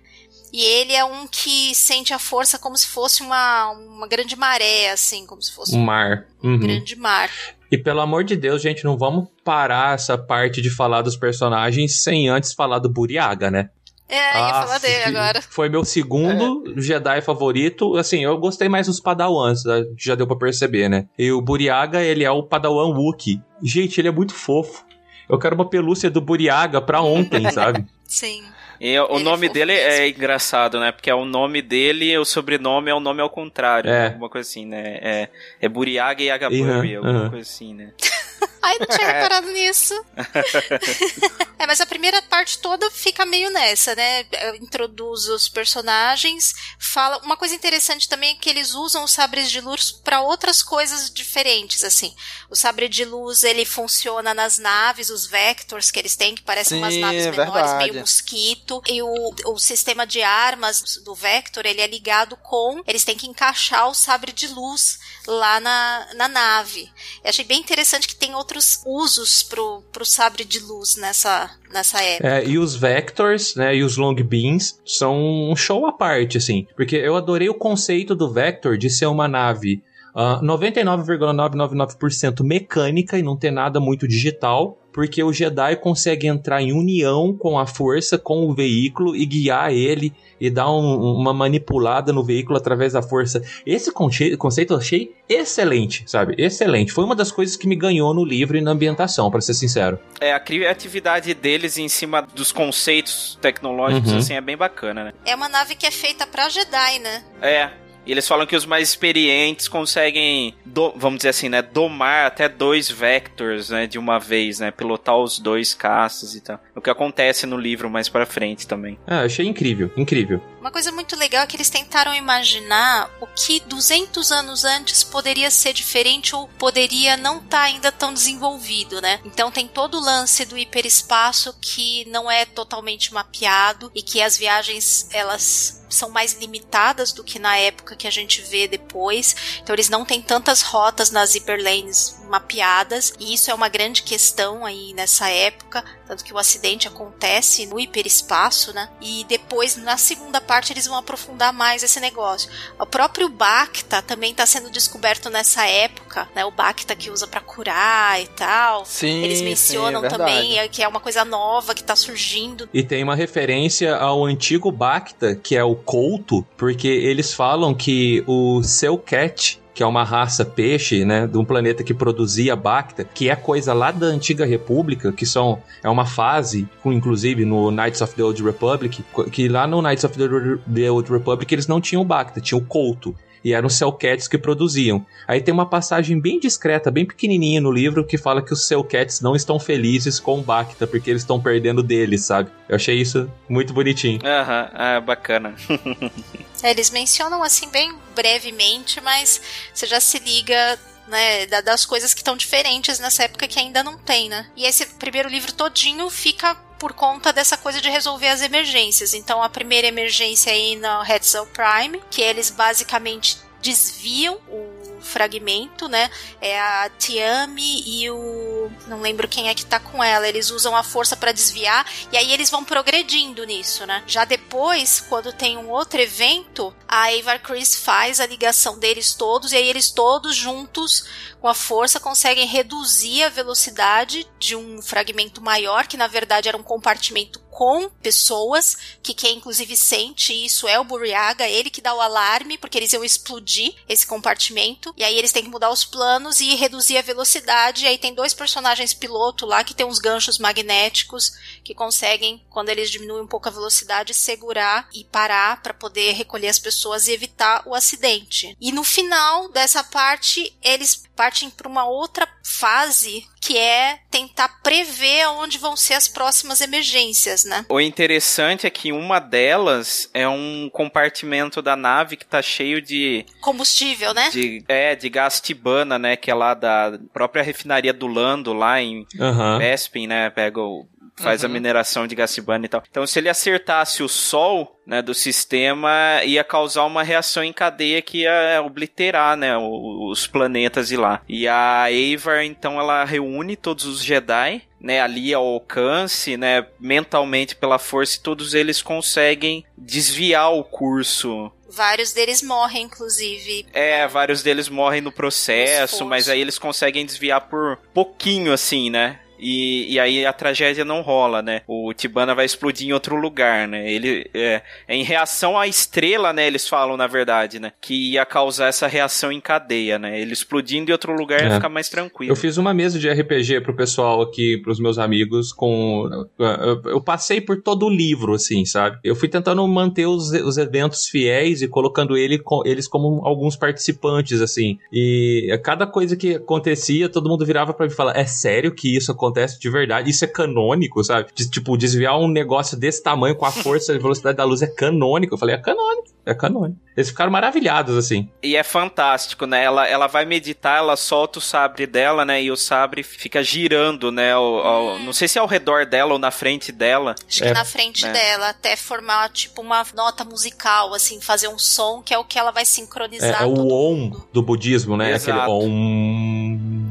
E ele é um que sente a força como se fosse uma, uma grande maré, assim, como se fosse um mar. Um uhum. grande mar. E pelo amor de Deus, gente, não vamos parar essa parte de falar dos personagens sem antes falar do Buriaga, né? É, ia ah, falar dele agora. Foi meu segundo é. Jedi favorito. Assim, eu gostei mais dos Padawans, né? já deu para perceber, né? E o Buriaga, ele é o Padawan Wookie. Gente, ele é muito fofo. Eu quero uma pelúcia do Buriaga pra ontem, sabe? Sim. E o Ele nome dele é engraçado, né? Porque é o nome dele e o sobrenome é o nome ao contrário. É. Né? Alguma coisa assim, né? É, é Buriaga e Agaburri, uhum, alguma uhum. coisa assim, né? Ai, não tinha reparado nisso. é, mas a primeira parte toda fica meio nessa, né? Introduz os personagens, fala. Uma coisa interessante também é que eles usam os sabres de luz para outras coisas diferentes, assim. O sabre de luz ele funciona nas naves, os vectors que eles têm, que parecem Sim, umas naves menores, verdade. meio mosquito. E o, o sistema de armas do vector ele é ligado com. Eles têm que encaixar o sabre de luz lá na, na nave. Eu achei bem interessante que tem outros usos pro, pro sabre de luz nessa, nessa época. É, e os Vectors, né, e os Long Beams são um show à parte, assim. Porque eu adorei o conceito do Vector de ser uma nave Uh, 99,999% mecânica e não ter nada muito digital, porque o Jedi consegue entrar em união com a força, com o veículo e guiar ele e dar um, uma manipulada no veículo através da força. Esse conceito eu achei excelente, sabe? Excelente. Foi uma das coisas que me ganhou no livro e na ambientação, para ser sincero. É, a criatividade deles em cima dos conceitos tecnológicos, uhum. assim, é bem bacana, né? É uma nave que é feita pra Jedi, né? É, e eles falam que os mais experientes conseguem, do, vamos dizer assim, né, domar até dois vectors, né, de uma vez, né, pilotar os dois caças e tal. O que acontece no livro mais para frente também. Ah, achei incrível, incrível. Uma coisa muito legal é que eles tentaram imaginar o que 200 anos antes poderia ser diferente ou poderia não estar tá ainda tão desenvolvido, né? Então tem todo o lance do hiperespaço que não é totalmente mapeado e que as viagens elas são mais limitadas do que na época que a gente vê depois. Então eles não têm tantas rotas nas hyperlanes mapeadas, e isso é uma grande questão aí nessa época, tanto que o acidente acontece no hiperespaço, né? E depois, na segunda parte, eles vão aprofundar mais esse negócio. O próprio Bacta também está sendo descoberto nessa época, né? O Bacta que usa para curar e tal. Sim, eles mencionam sim, é também que é uma coisa nova que está surgindo. E tem uma referência ao antigo Bacta, que é o Couto, porque eles falam que o seu cat que é uma raça peixe, né, de um planeta que produzia Bacta, que é coisa lá da antiga República, que são é uma fase, inclusive no Knights of the Old Republic, que lá no Knights of the Old Republic eles não tinham Bacta, tinham Couto e eram os Cellcats que produziam. Aí tem uma passagem bem discreta, bem pequenininha no livro que fala que os Cellcats não estão felizes com o Bacta porque eles estão perdendo deles, sabe? Eu achei isso muito bonitinho. Aham, ah, bacana. é, eles mencionam assim bem brevemente, mas você já se liga né, das coisas que estão diferentes nessa época que ainda não tem, né? E esse primeiro livro todinho fica por conta dessa coisa de resolver as emergências. Então, a primeira emergência aí no Hetzel Prime, que eles basicamente desviam o fragmento, né? É a Tiami e o. Não lembro quem é que tá com ela. Eles usam a força para desviar e aí eles vão progredindo nisso, né? Já depois, quando tem um outro evento, a Ava Chris faz a ligação deles todos e aí eles todos juntos com a força conseguem reduzir a velocidade de um fragmento maior, que na verdade era um compartimento com pessoas, que quem inclusive sente isso é o Buriaga, ele que dá o alarme, porque eles iam explodir esse compartimento, e aí eles têm que mudar os planos e reduzir a velocidade, e aí tem dois personagens piloto lá que tem uns ganchos magnéticos que conseguem, quando eles diminuem um pouco a velocidade, segurar e parar para poder recolher as pessoas e evitar o acidente. E no final dessa parte, eles partem para uma outra fase que é tentar prever onde vão ser as próximas emergências, né? O interessante é que uma delas é um compartimento da nave que tá cheio de combustível, né? De, é, de gás tibana, né, que é lá da própria refinaria do Lando lá em uhum. Bespin, né? Pega o faz uhum. a mineração de Gassibana e tal. Então, se ele acertasse o Sol, né, do sistema, ia causar uma reação em cadeia que ia obliterar, né, os planetas e lá. E a Avar, então, ela reúne todos os Jedi, né, ali ao alcance, né, mentalmente pela força, e todos eles conseguem desviar o curso Vários deles morrem, inclusive. É, vários deles morrem no processo, mas aí eles conseguem desviar por pouquinho, assim, né? E, e aí a tragédia não rola, né? O Tibana vai explodir em outro lugar, né? Ele é, é, em reação à estrela, né? Eles falam, na verdade, né? Que ia causar essa reação em cadeia, né? Ele explodindo em outro lugar é. ia ficar mais tranquilo. Eu fiz uma mesa de RPG pro pessoal aqui, pros meus amigos, com. Eu, eu passei por todo o livro, assim, sabe? Eu fui tentando manter os, os eventos fiéis e colocando ele, eles como alguns participantes, assim. E cada coisa que acontecia, todo mundo virava para mim e falava: É sério que isso aconteceu? Acontece de verdade. Isso é canônico, sabe? De, tipo, desviar um negócio desse tamanho com a força e velocidade da luz é canônico. Eu falei, é canônico. É canônico. Eles ficaram maravilhados, assim. E é fantástico, né? Ela, ela vai meditar, ela solta o sabre dela, né? E o sabre fica girando, né? Ao, ao, não sei se é ao redor dela ou na frente dela. Acho que é, na frente né? dela, até formar, tipo, uma nota musical, assim, fazer um som que é o que ela vai sincronizar. É, é o Om do budismo, né? Exato. Aquele Om.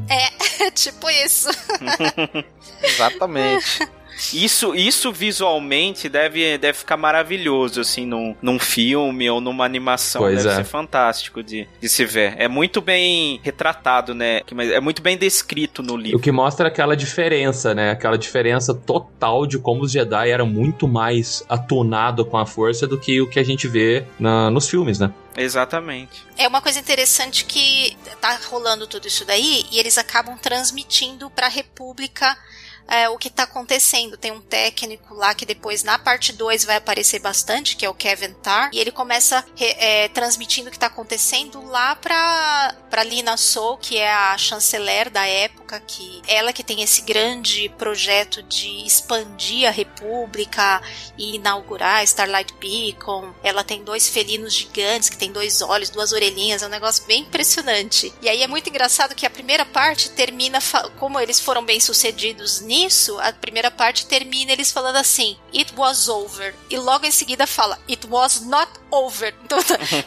É, tipo isso. Exatamente. Isso, isso visualmente deve, deve ficar maravilhoso, assim, num, num filme ou numa animação. Pois deve é. ser fantástico de, de se ver. É muito bem retratado, né? É muito bem descrito no livro. O que mostra aquela diferença, né? Aquela diferença total de como os Jedi eram muito mais atunados com a força do que o que a gente vê na, nos filmes, né? Exatamente. É uma coisa interessante que tá rolando tudo isso daí e eles acabam transmitindo para a República é, o que tá acontecendo. Tem um técnico lá que depois na parte 2 vai aparecer bastante, que é o Kevin Tarr, e ele começa é, transmitindo o que tá acontecendo lá pra, pra Lina Soul, que é a chanceler da época, que ela que tem esse grande projeto de expandir a República e inaugurar Starlight Beacon. Ela tem dois felinos gigantes que tem dois olhos, duas orelhinhas, é um negócio bem impressionante. E aí é muito engraçado que a primeira parte termina, como eles foram bem sucedidos nisso, a primeira parte termina eles falando assim: It was over. E logo em seguida fala: It was not over. Então,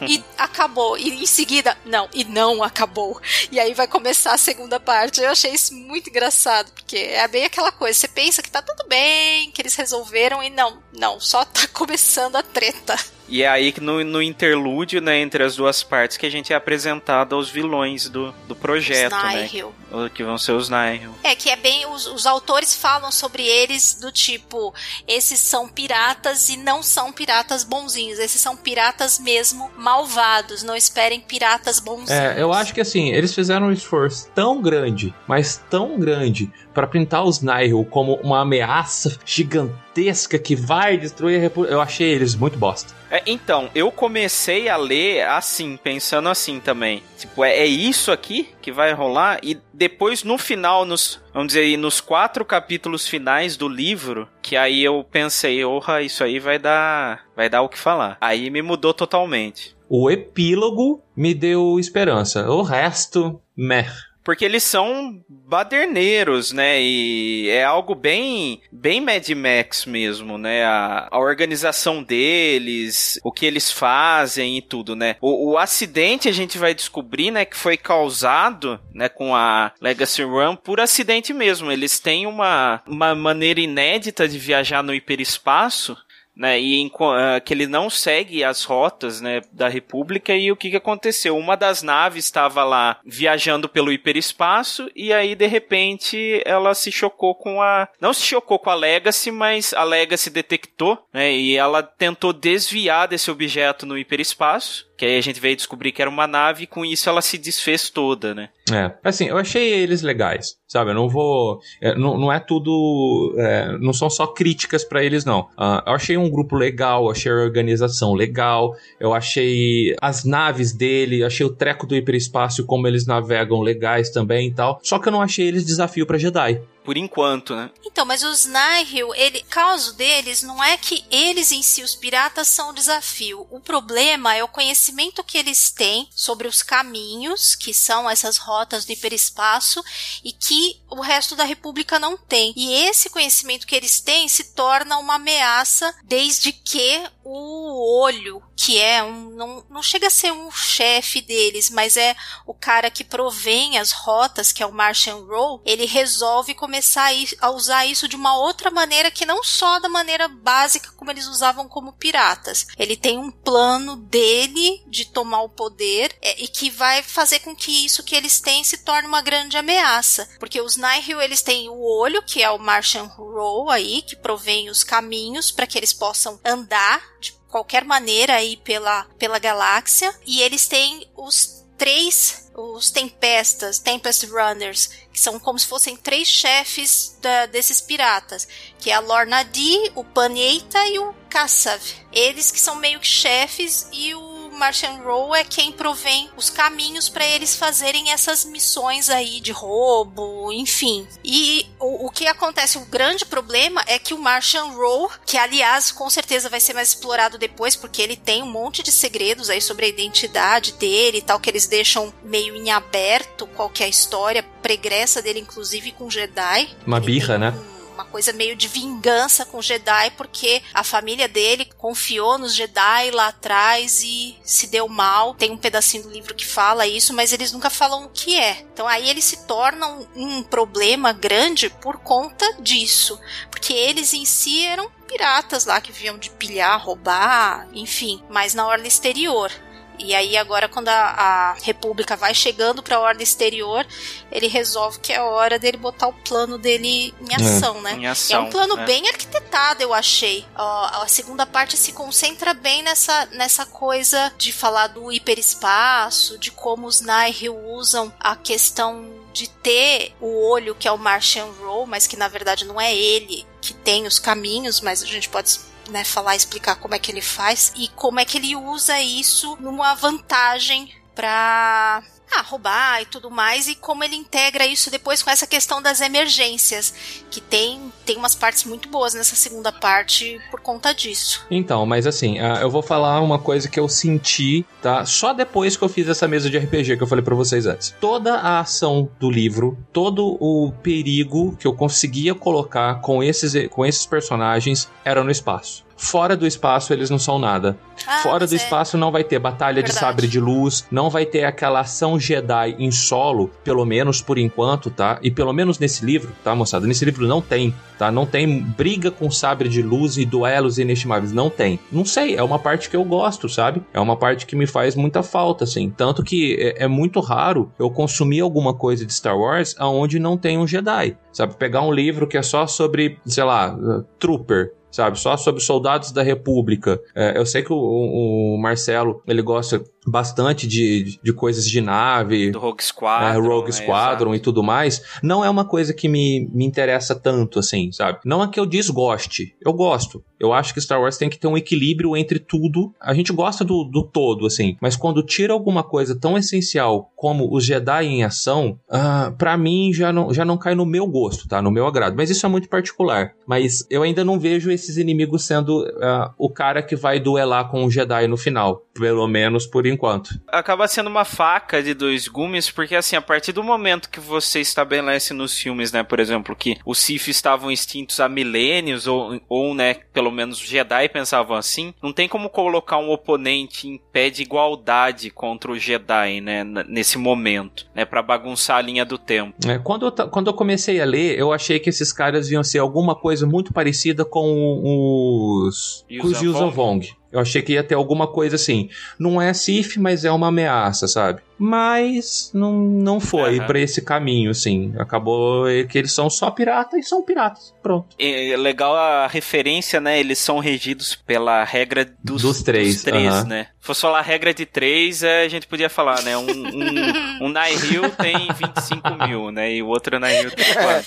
e acabou. E em seguida, não, e não acabou. E aí vai começar a segunda parte. Eu achei isso muito engraçado, porque é bem aquela coisa. Você pensa que tá tudo bem, que eles resolveram, e não, não, só tá começando a treta. E é aí que no, no interlúdio, né, entre as duas partes, que a gente é apresentado aos vilões do, do projeto, né? Que vão ser os Nihil. É, que é bem. Os, os autores falam sobre eles do tipo: esses são piratas e não são piratas bonzinhos. Esses são piratas mesmo malvados. Não esperem piratas bonzinhos. É, eu acho que assim, eles fizeram um esforço tão grande, mas tão grande, para pintar os Nihil como uma ameaça gigantesca que vai destruir a República. Eu achei eles muito bosta. É, então, eu comecei a ler assim, pensando assim também. Tipo, é, é, isso aqui que vai rolar? E depois, no final, nos, vamos dizer aí, nos quatro capítulos finais do livro, que aí eu pensei, orra, isso aí vai dar, vai dar o que falar. Aí me mudou totalmente. O epílogo me deu esperança. O resto, meh porque eles são baderneiros, né? E é algo bem, bem Mad Max mesmo, né? A, a organização deles, o que eles fazem e tudo, né? O, o, acidente a gente vai descobrir, né, que foi causado, né, com a Legacy Run por acidente mesmo. Eles têm uma, uma maneira inédita de viajar no hiperespaço né, e em, uh, que ele não segue as rotas, né, da República e o que que aconteceu? Uma das naves estava lá viajando pelo hiperespaço e aí de repente ela se chocou com a, não se chocou com a Legacy, mas a Legacy detectou, né, e ela tentou desviar desse objeto no hiperespaço que aí a gente veio descobrir que era uma nave e com isso ela se desfez toda, né? É, assim, eu achei eles legais, sabe? Eu não vou. É, não, não é tudo. É, não são só críticas para eles, não. Uh, eu achei um grupo legal, achei a organização legal, eu achei as naves dele, achei o treco do hiperespaço, como eles navegam legais também e tal. Só que eu não achei eles desafio para Jedi por enquanto, né? Então, mas os Nihil, ele, caso deles não é que eles em si, os piratas, são o desafio. O problema é o conhecimento que eles têm sobre os caminhos, que são essas rotas do hiperespaço, e que o resto da República não tem. E esse conhecimento que eles têm se torna uma ameaça desde que o olho, que é um. Não, não chega a ser um chefe deles, mas é o cara que provém as rotas, que é o Martian Row, ele resolve começar a usar isso de uma outra maneira que não só da maneira básica como eles usavam como piratas. Ele tem um plano dele de tomar o poder é, e que vai fazer com que isso que eles têm se torne uma grande ameaça. Porque os Nihil, eles têm o olho, que é o Martian Row aí, que provém os caminhos para que eles possam andar de qualquer maneira aí pela, pela galáxia. E eles têm os três, os Tempestas, Tempest Runners, que são como se fossem três chefes da, desses piratas, que é a Lorna Dee, o Paneita e o Kassav. Eles que são meio que chefes e o Martian Row é quem provém os caminhos para eles fazerem essas missões aí de roubo, enfim. E o, o, que acontece, o grande problema é que o Martian Row, que aliás com certeza vai ser mais explorado depois, porque ele tem um monte de segredos aí sobre a identidade dele e tal, que eles deixam meio em aberto qual que é a história pregressa dele, inclusive com Jedi. Uma birra, né? Um uma coisa meio de vingança com Jedi, porque a família dele confiou nos Jedi lá atrás e se deu mal. Tem um pedacinho do livro que fala isso, mas eles nunca falam o que é. Então aí eles se tornam um problema grande por conta disso, porque eles em si eram piratas lá que vinham de pilhar, roubar, enfim, mas na orla exterior. E aí agora quando a, a República vai chegando para a ordem exterior, ele resolve que é hora dele botar o plano dele em é. ação, é. né? Em ação, é um plano é. bem arquitetado, eu achei. a segunda parte se concentra bem nessa, nessa coisa de falar do hiperespaço, de como os Nihil usam a questão de ter o olho que é o Martian Roll, mas que na verdade não é ele que tem os caminhos, mas a gente pode né, falar, explicar como é que ele faz e como é que ele usa isso numa vantagem para ah, roubar e tudo mais, e como ele integra isso depois com essa questão das emergências, que tem, tem umas partes muito boas nessa segunda parte por conta disso. Então, mas assim, uh, eu vou falar uma coisa que eu senti, tá? Só depois que eu fiz essa mesa de RPG que eu falei para vocês antes. Toda a ação do livro, todo o perigo que eu conseguia colocar com esses, com esses personagens era no espaço. Fora do espaço, eles não são nada. Ah, Fora do é... espaço não vai ter batalha Verdade. de sabre de luz, não vai ter aquela ação Jedi em solo, pelo menos por enquanto, tá? E pelo menos nesse livro, tá, moçada? Nesse livro não tem, tá? Não tem briga com sabre de luz e duelos inestimáveis, não tem. Não sei, é uma parte que eu gosto, sabe? É uma parte que me faz muita falta, assim. Tanto que é, é muito raro eu consumir alguma coisa de Star Wars aonde não tem um Jedi. Sabe? Pegar um livro que é só sobre, sei lá, uh, Trooper, sabe? Só sobre soldados da República. É, eu sei que o, o, Marcelo, ele gosta bastante de, de coisas de nave. Do Rogue Squadron. É, Rogue Squadron é, e tudo mais. Não é uma coisa que me, me interessa tanto, assim, sabe? Não é que eu desgoste. Eu gosto. Eu acho que Star Wars tem que ter um equilíbrio entre tudo. A gente gosta do, do todo, assim. Mas quando tira alguma coisa tão essencial como os Jedi em ação, uh, para mim já não, já não cai no meu gosto, tá? No meu agrado. Mas isso é muito particular. Mas eu ainda não vejo esses inimigos sendo uh, o cara que vai duelar com o Jedi no final. Pelo menos por enquanto. Acaba sendo uma faca de dois gumes, porque assim, a partir do momento que você estabelece nos filmes, né, por exemplo, que os Sith estavam extintos há milênios, ou, ou né, pelo menos os Jedi pensavam assim, não tem como colocar um oponente em pé de igualdade contra o Jedi, né, nesse momento, né, pra bagunçar a linha do tempo. É, quando, eu, quando eu comecei a ler, eu achei que esses caras iam ser alguma coisa muito parecida com os... com os Yuuzhan Vong. Eu achei que ia ter alguma coisa assim. Não é Sif, mas é uma ameaça, sabe? Mas não, não foi uhum. para esse caminho, assim. Acabou que eles são só piratas e são piratas. Pronto. É legal a referência, né? Eles são regidos pela regra dos, dos três, dos três uhum. né? Se fosse falar regra de três, é, a gente podia falar, né? Um, um, um Nihil tem 25 mil, né? E o outro Nihil tem 4.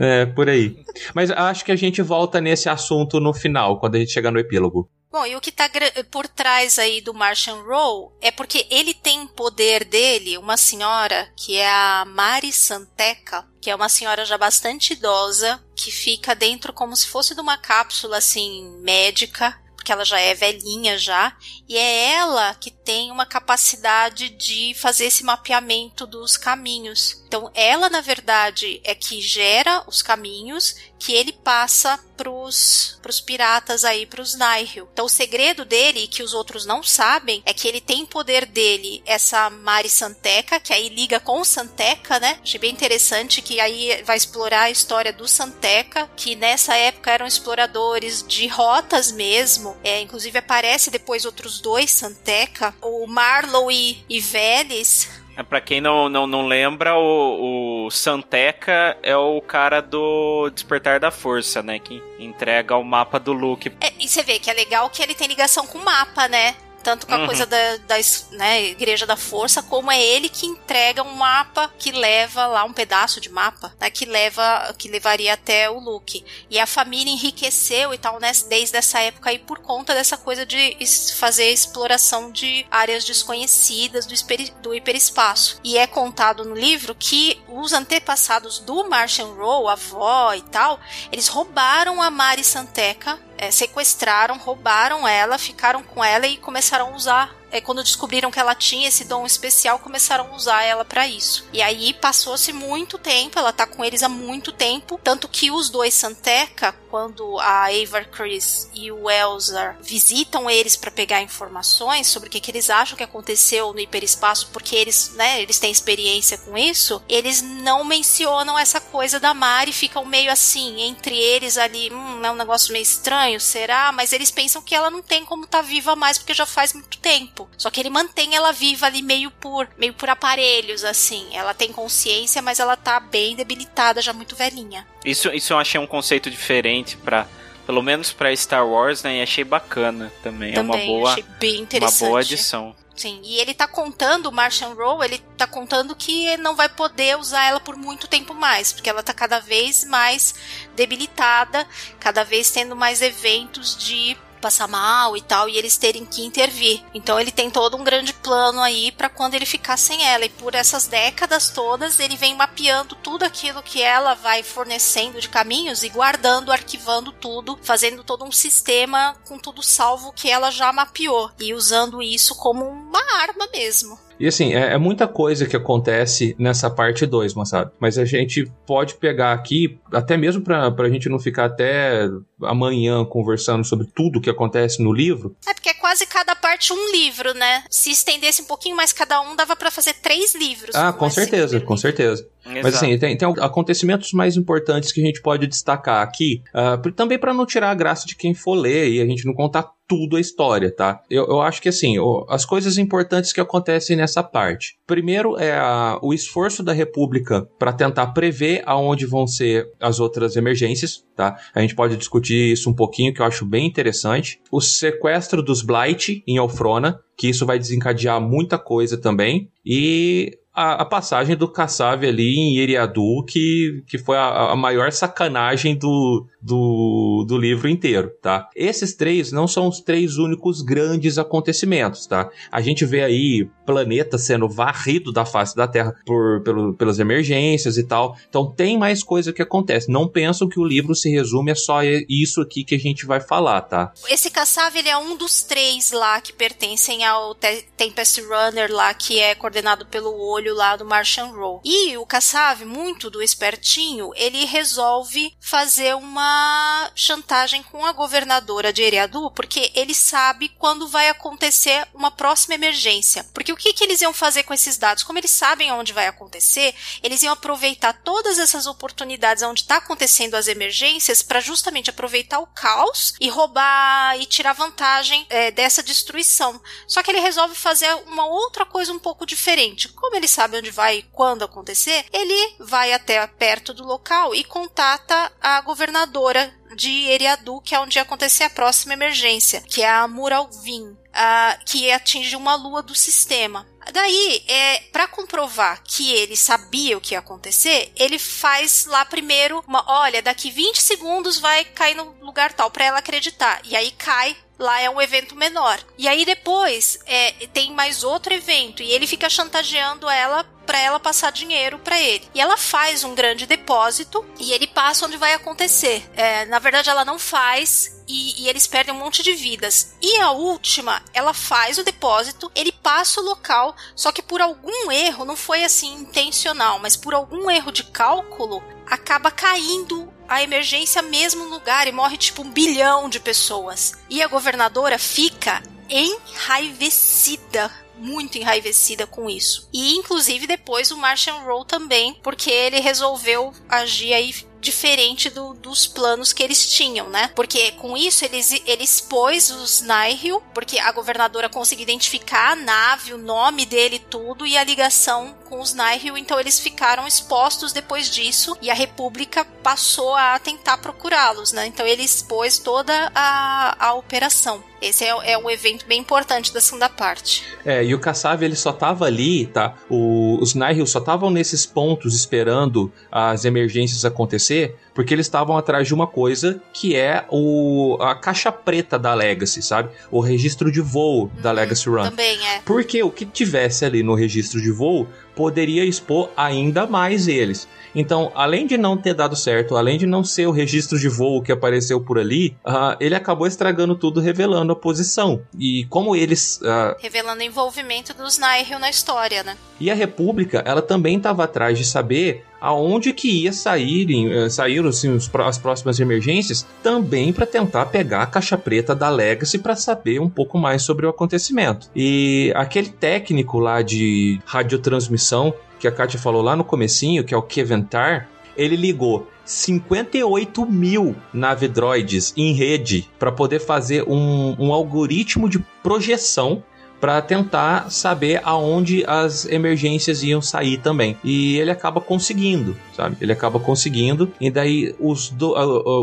é, por aí. Mas acho que a gente volta nesse assunto no final, quando a gente chegar no epílogo. Bom, e o que está por trás aí do Martian Roll é porque ele tem poder dele uma senhora que é a Mari Santeca, que é uma senhora já bastante idosa, que fica dentro como se fosse de uma cápsula assim médica, porque ela já é velhinha já, e é ela que tem uma capacidade de fazer esse mapeamento dos caminhos. Então, ela, na verdade, é que gera os caminhos que ele passa pros, pros piratas aí, pros Nihil. Então, o segredo dele, que os outros não sabem, é que ele tem poder dele essa Mari Santeca, que aí liga com o Santeca, né? Achei bem interessante que aí vai explorar a história do Santeca, que nessa época eram exploradores de rotas mesmo. É, inclusive, aparece depois outros dois Santeca, o Marlowe e, é, pra quem não, não, não lembra, o, o Santeca é o cara do Despertar da Força, né? Que entrega o mapa do Luke. É, e você vê que é legal que ele tem ligação com o mapa, né? Tanto com a uhum. coisa da, da né, Igreja da Força, como é ele que entrega um mapa que leva lá um pedaço de mapa, né, que leva que levaria até o Luke. E a família enriqueceu e tal, né, desde essa época aí por conta dessa coisa de fazer exploração de áreas desconhecidas do, do hiperespaço. E é contado no livro que os antepassados do Martian Row, a avó e tal, eles roubaram a Mari Santeca é, sequestraram, roubaram ela, ficaram com ela e começaram a usar é, quando descobriram que ela tinha esse dom especial, começaram a usar ela para isso. E aí passou-se muito tempo, ela tá com eles há muito tempo, tanto que os dois Santeca, quando a Avar Chris e o Elzar visitam eles para pegar informações sobre o que, que eles acham que aconteceu no hiperespaço, porque eles, né, eles têm experiência com isso, eles não mencionam essa coisa da Mari, ficam meio assim, entre eles ali, hum, é um negócio meio estranho, será? Mas eles pensam que ela não tem como estar tá viva mais porque já faz muito tempo tempo. Só que ele mantém ela viva ali meio por, meio por aparelhos, assim. Ela tem consciência, mas ela tá bem debilitada, já muito velhinha. Isso, isso eu achei um conceito diferente para pelo menos para Star Wars, né? E achei bacana também. também é uma boa, achei bem interessante. uma boa adição. Sim, e ele tá contando, o Martian Row, ele tá contando que não vai poder usar ela por muito tempo mais, porque ela tá cada vez mais debilitada, cada vez tendo mais eventos de passar mal e tal, e eles terem que intervir. Então ele tem todo um grande plano aí para quando ele ficar sem ela. E por essas décadas todas, ele vem mapeando tudo aquilo que ela vai fornecendo de caminhos e guardando, arquivando tudo, fazendo todo um sistema com tudo salvo que ela já mapeou e usando isso como uma arma mesmo. E assim, é, é, muita coisa que acontece nessa parte 2, sabe? Mas a gente pode pegar aqui, até mesmo pra, pra gente não ficar até amanhã conversando sobre tudo que acontece no livro. É porque é quase cada parte um livro, né? Se estendesse um pouquinho mais cada um, dava para fazer três livros. Ah, com certeza, com certeza. Exato. Mas assim, tem, tem acontecimentos mais importantes que a gente pode destacar aqui, uh, também para não tirar a graça de quem for ler e a gente não contar tudo a história, tá? Eu, eu acho que assim, as coisas importantes que acontecem nessa parte. Primeiro é a, o esforço da República para tentar prever aonde vão ser as outras emergências, tá? A gente pode discutir isso um pouquinho, que eu acho bem interessante. O sequestro dos Blight em Alfrona, que isso vai desencadear muita coisa também. E a, a, passagem do Kassav ali em Eriadu, que, que foi a, a, maior sacanagem do, do, do livro inteiro, tá? Esses três não são os três únicos grandes acontecimentos, tá? A gente vê aí planeta sendo varrido da face da Terra por, pelo, pelas emergências e tal. Então tem mais coisa que acontece. Não pensam que o livro se resume a só isso aqui que a gente vai falar, tá? Esse Kassav, ele é um dos três lá que pertencem ao Tempest Runner lá, que é coordenado pelo olho lá do Martian Row. E o Kassav, muito do espertinho, ele resolve fazer uma chantagem com a governadora de Eriadu, porque ele sabe quando vai acontecer uma próxima emergência. Porque o que, que eles iam fazer com esses dados? Como eles sabem onde vai acontecer, eles iam aproveitar todas essas oportunidades onde está acontecendo as emergências para justamente aproveitar o caos e roubar e tirar vantagem é, dessa destruição. Só que ele resolve fazer uma outra coisa um pouco diferente. Como ele sabe onde vai e quando acontecer, ele vai até perto do local e contata a governadora de Eriadu, que é onde ia acontecer a próxima emergência, que é a Muralvin, uh, que atinge uma lua do sistema. Daí, é, para comprovar que ele sabia o que ia acontecer, ele faz lá primeiro uma, olha, daqui 20 segundos vai cair no lugar tal para ela acreditar. E aí cai lá é um evento menor. E aí depois é, tem mais outro evento e ele fica chantageando ela para ela passar dinheiro para ele. E ela faz um grande depósito e ele passa onde vai acontecer. É, na verdade, ela não faz. E, e, eles perdem um monte de vidas. E a última, ela faz o depósito, ele passa o local, só que por algum erro, não foi assim intencional, mas por algum erro de cálculo, acaba caindo a emergência mesmo lugar e morre tipo um bilhão de pessoas. E a governadora fica enraivecida muito enraivecida com isso. E inclusive depois o Martian Roll também, porque ele resolveu agir aí diferente do, dos planos que eles tinham, né? Porque com isso eles, ele expôs os Nihil, porque a governadora conseguiu identificar a nave, o nome dele tudo e a ligação com os Nihil, então eles ficaram expostos depois disso e a República passou a tentar procurá-los, né? Então ele expôs toda a, a operação. Esse é, é um evento bem importante da segunda parte. É, e o Kassav ele só tava ali, tá? O, os Nihil só estavam nesses pontos esperando as emergências acontecer, porque eles estavam atrás de uma coisa que é o, a caixa preta da Legacy, sabe? O registro de voo da uhum, Legacy Run. Também é. Porque o que tivesse ali no registro de voo poderia expor ainda mais eles. Então, além de não ter dado certo, além de não ser o registro de voo que apareceu por ali, uh, ele acabou estragando tudo, revelando a posição. E como eles. Uh... Revelando o envolvimento dos Nihil na história, né? E a República, ela também estava atrás de saber aonde que ia sair, eh, sair assim, as próximas emergências, também para tentar pegar a caixa preta da Legacy para saber um pouco mais sobre o acontecimento. E aquele técnico lá de radiotransmissão que a Kátia falou lá no comecinho, que é o Keventar, ele ligou 58 mil navedroides em rede para poder fazer um, um algoritmo de projeção para tentar saber aonde as emergências iam sair também. E ele acaba conseguindo, sabe? Ele acaba conseguindo. E daí os, do,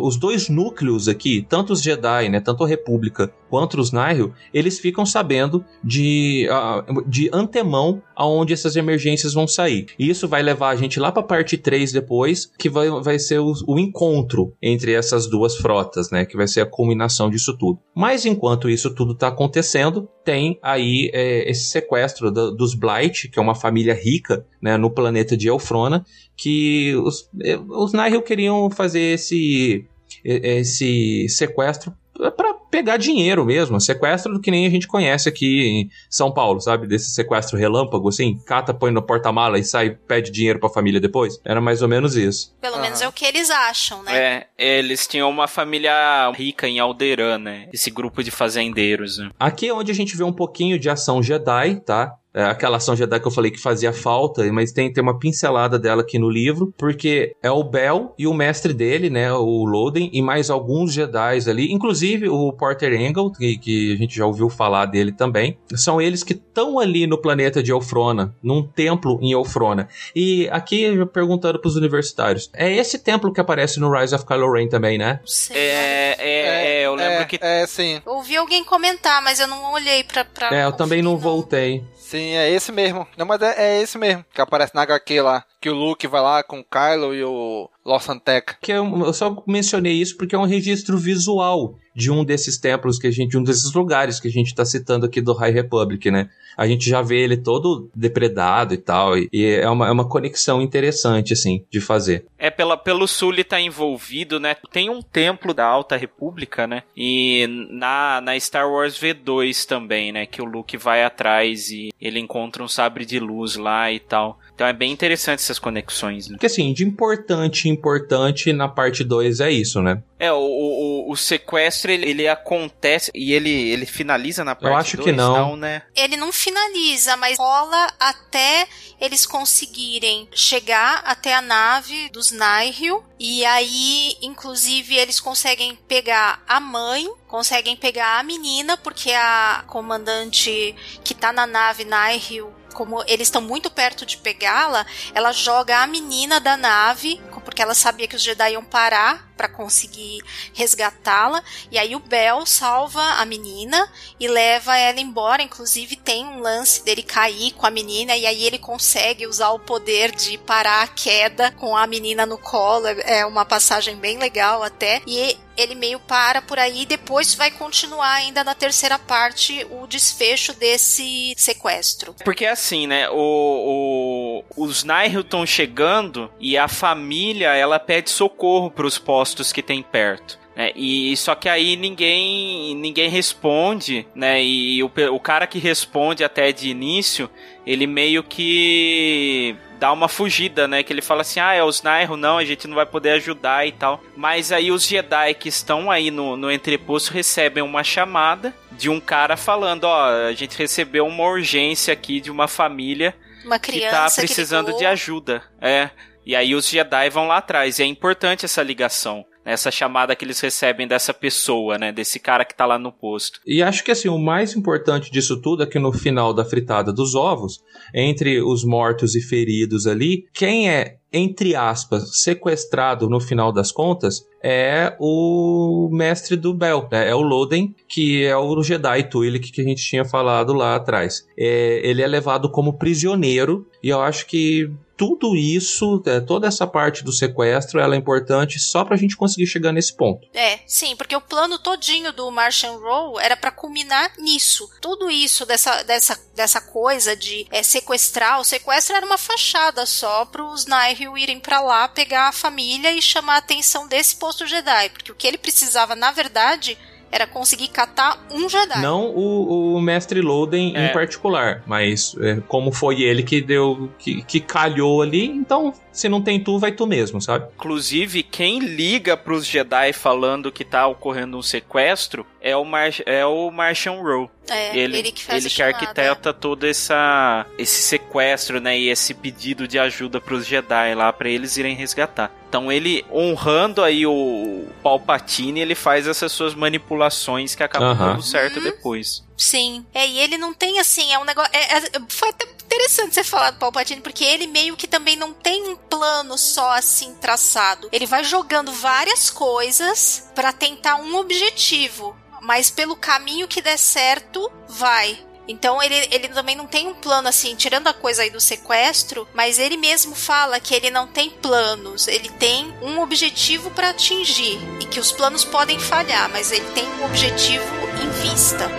os dois núcleos aqui, tanto os Jedi, né, tanto a República quanto os Nihil, eles ficam sabendo de, uh, de antemão aonde essas emergências vão sair. E isso vai levar a gente lá para a parte 3 depois, que vai, vai ser o, o, encontro entre essas duas frotas, né? Que vai ser a culminação disso tudo. Mas enquanto isso tudo está acontecendo, tem aí é, esse sequestro do, dos Blight, que é uma família rica né, no planeta de Elfrona, que os, é, os Nihil queriam fazer esse, esse sequestro para pegar dinheiro mesmo, sequestro do que nem a gente conhece aqui em São Paulo, sabe? Desse sequestro relâmpago, assim, cata, põe no porta-mala e sai, pede dinheiro pra família depois. Era mais ou menos isso. Pelo menos é o que eles acham, né? É, eles tinham uma família rica em Alderan, né? Esse grupo de fazendeiros. Né? Aqui é onde a gente vê um pouquinho de ação Jedi, tá? É, aquela ação Jedi que eu falei que fazia falta, mas tem, tem uma pincelada dela aqui no livro, porque é o Bell e o mestre dele, né, o Loden, e mais alguns Jedi ali, inclusive o Porter Engel, que, que a gente já ouviu falar dele também, são eles que estão ali no planeta de Elfrona, num templo em Elfrona. E aqui, perguntando pros universitários, é esse templo que aparece no Rise of Kylo Ren também, né? Sim. É, é, é, eu lembro é, que... É, sim. Ouvi alguém comentar, mas eu não olhei pra... pra é, eu também não, não voltei. Sim, é esse mesmo. Não, mas é, é esse mesmo. Que aparece na HQ lá. Que o Luke vai lá com o Kylo e o Losantec. Que eu, eu só mencionei isso porque é um registro visual de um desses templos que a gente, um desses lugares que a gente está citando aqui do High Republic, né? A gente já vê ele todo depredado e tal, e, e é, uma, é uma conexão interessante, assim, de fazer. É, pela, pelo sul ele tá envolvido, né? Tem um templo da Alta República, né? E na, na Star Wars V2 também, né? Que o Luke vai atrás e ele encontra um sabre de luz lá e tal. Então é bem interessante essas conexões. Né? Porque assim, de importante, importante na parte 2 é isso, né? É, o, o, o sequestro ele, ele, acontece e ele, ele finaliza na parte 2, Eu acho dois, que não. não, né? Ele não finaliza, mas rola até eles conseguirem chegar até a nave dos Nihil e aí, inclusive, eles conseguem pegar a mãe, conseguem pegar a menina, porque a comandante que tá na nave Nihil como eles estão muito perto de pegá-la, ela joga a menina da nave, porque ela sabia que os Jedi iam parar para conseguir resgatá-la. E aí o Bel salva a menina e leva ela embora. Inclusive tem um lance dele cair com a menina e aí ele consegue usar o poder de parar a queda com a menina no colo. É uma passagem bem legal até. E ele meio para por aí e depois vai continuar ainda na terceira parte o desfecho desse sequestro. Porque é assim, né? O, o, os estão chegando e a família ela pede socorro para os postos que tem perto. É, e só que aí ninguém ninguém responde, né? E o, o cara que responde até de início, ele meio que dá uma fugida, né? Que ele fala assim: ah, é os Nairo, não, a gente não vai poder ajudar e tal. Mas aí os Jedi que estão aí no, no entreposto recebem uma chamada de um cara falando: ó, a gente recebeu uma urgência aqui de uma família uma criança que tá precisando que de ajuda. É. E aí os Jedi vão lá atrás. E é importante essa ligação essa chamada que eles recebem dessa pessoa, né? Desse cara que tá lá no posto. E acho que assim, o mais importante disso tudo é que no final da fritada dos ovos, entre os mortos e feridos ali, quem é entre aspas, sequestrado no final das contas é o mestre do Bel, né? é o Loden, que é o Jedi Twi'lek que a gente tinha falado lá atrás. É, ele é levado como prisioneiro e eu acho que tudo isso, é, toda essa parte do sequestro, ela é importante só pra gente conseguir chegar nesse ponto. É, sim, porque o plano todinho do Martian Row era para culminar nisso. Tudo isso dessa, dessa, dessa coisa de é, sequestrar, o sequestro era uma fachada só pros Nihil irem para lá pegar a família e chamar a atenção desse posto Jedi, porque o que ele precisava, na verdade, era conseguir catar um Jedi. Não o, o mestre Loden é. em particular, mas é, como foi ele que deu, que, que calhou ali, então se não tem tu, vai tu mesmo, sabe? Inclusive, quem liga pros Jedi falando que tá ocorrendo um sequestro é o, Mar é o Martian Rowe. É, ele, ele que faz Ele que arquiteta todo essa, esse sequestro, né? E esse pedido de ajuda pros Jedi lá para eles irem resgatar. Então ele, honrando aí o Palpatine, ele faz essas suas manipulações que acabam dando certo uhum. depois. Sim. É, e ele não tem assim, é um negócio. É, é, foi até interessante você falar do Palpatine, porque ele meio que também não tem um plano só assim traçado. Ele vai jogando várias coisas para tentar um objetivo. Mas pelo caminho que der certo, vai. Então ele, ele também não tem um plano assim, tirando a coisa aí do sequestro, mas ele mesmo fala que ele não tem planos, ele tem um objetivo para atingir e que os planos podem falhar, mas ele tem um objetivo em vista.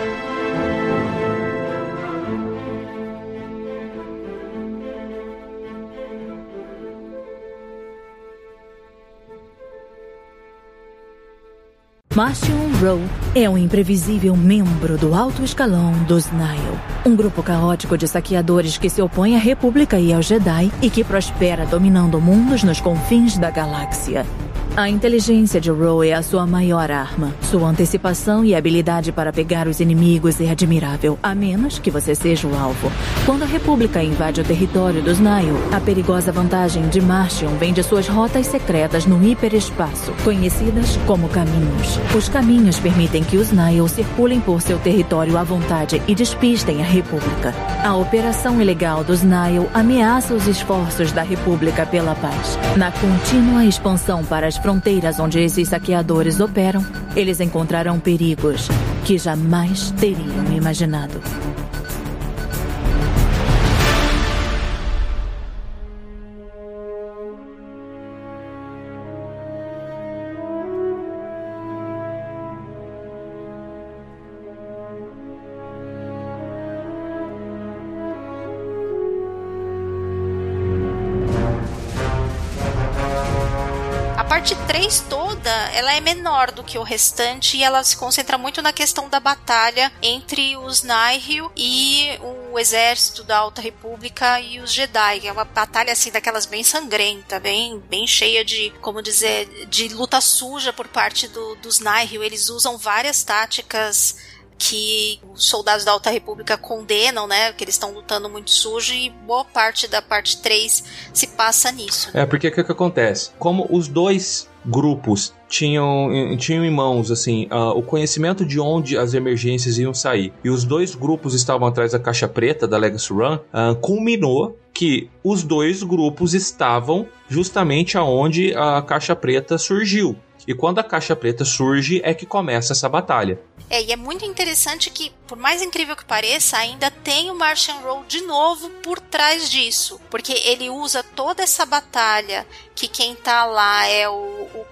Martian Rowe é um imprevisível membro do alto escalão dos Nile, um grupo caótico de saqueadores que se opõe à República e aos Jedi e que prospera dominando mundos nos confins da galáxia. A inteligência de Roe é a sua maior arma. Sua antecipação e habilidade para pegar os inimigos é admirável, a menos que você seja o alvo. Quando a República invade o território dos Nile, a perigosa vantagem de Martian vem de suas rotas secretas no hiperespaço, conhecidas como caminhos. Os caminhos permitem que os Nile circulem por seu território à vontade e despistem a República. A operação ilegal dos Nile ameaça os esforços da República pela paz. Na contínua expansão para as fronteiras onde esses saqueadores operam, eles encontrarão perigos que jamais teriam imaginado. Parte 3 toda, ela é menor do que o restante e ela se concentra muito na questão da batalha entre os Nihil e o exército da Alta República e os Jedi. É uma batalha assim daquelas bem sangrenta, bem, bem cheia de, como dizer, de luta suja por parte do, dos Nihil. Eles usam várias táticas que os soldados da Alta República condenam, né? Que eles estão lutando muito sujo e boa parte da parte 3 se passa nisso. É, porque o que, que acontece? Como os dois grupos tinham, tinham em mãos assim uh, o conhecimento de onde as emergências iam sair e os dois grupos estavam atrás da caixa preta da Legacy Run, uh, culminou que os dois grupos estavam justamente aonde a caixa preta surgiu. E quando a caixa preta surge é que começa essa batalha. É, e é muito interessante que, por mais incrível que pareça, ainda tem o Martian Roll de novo por trás disso. Porque ele usa toda essa batalha, que quem tá lá é o, o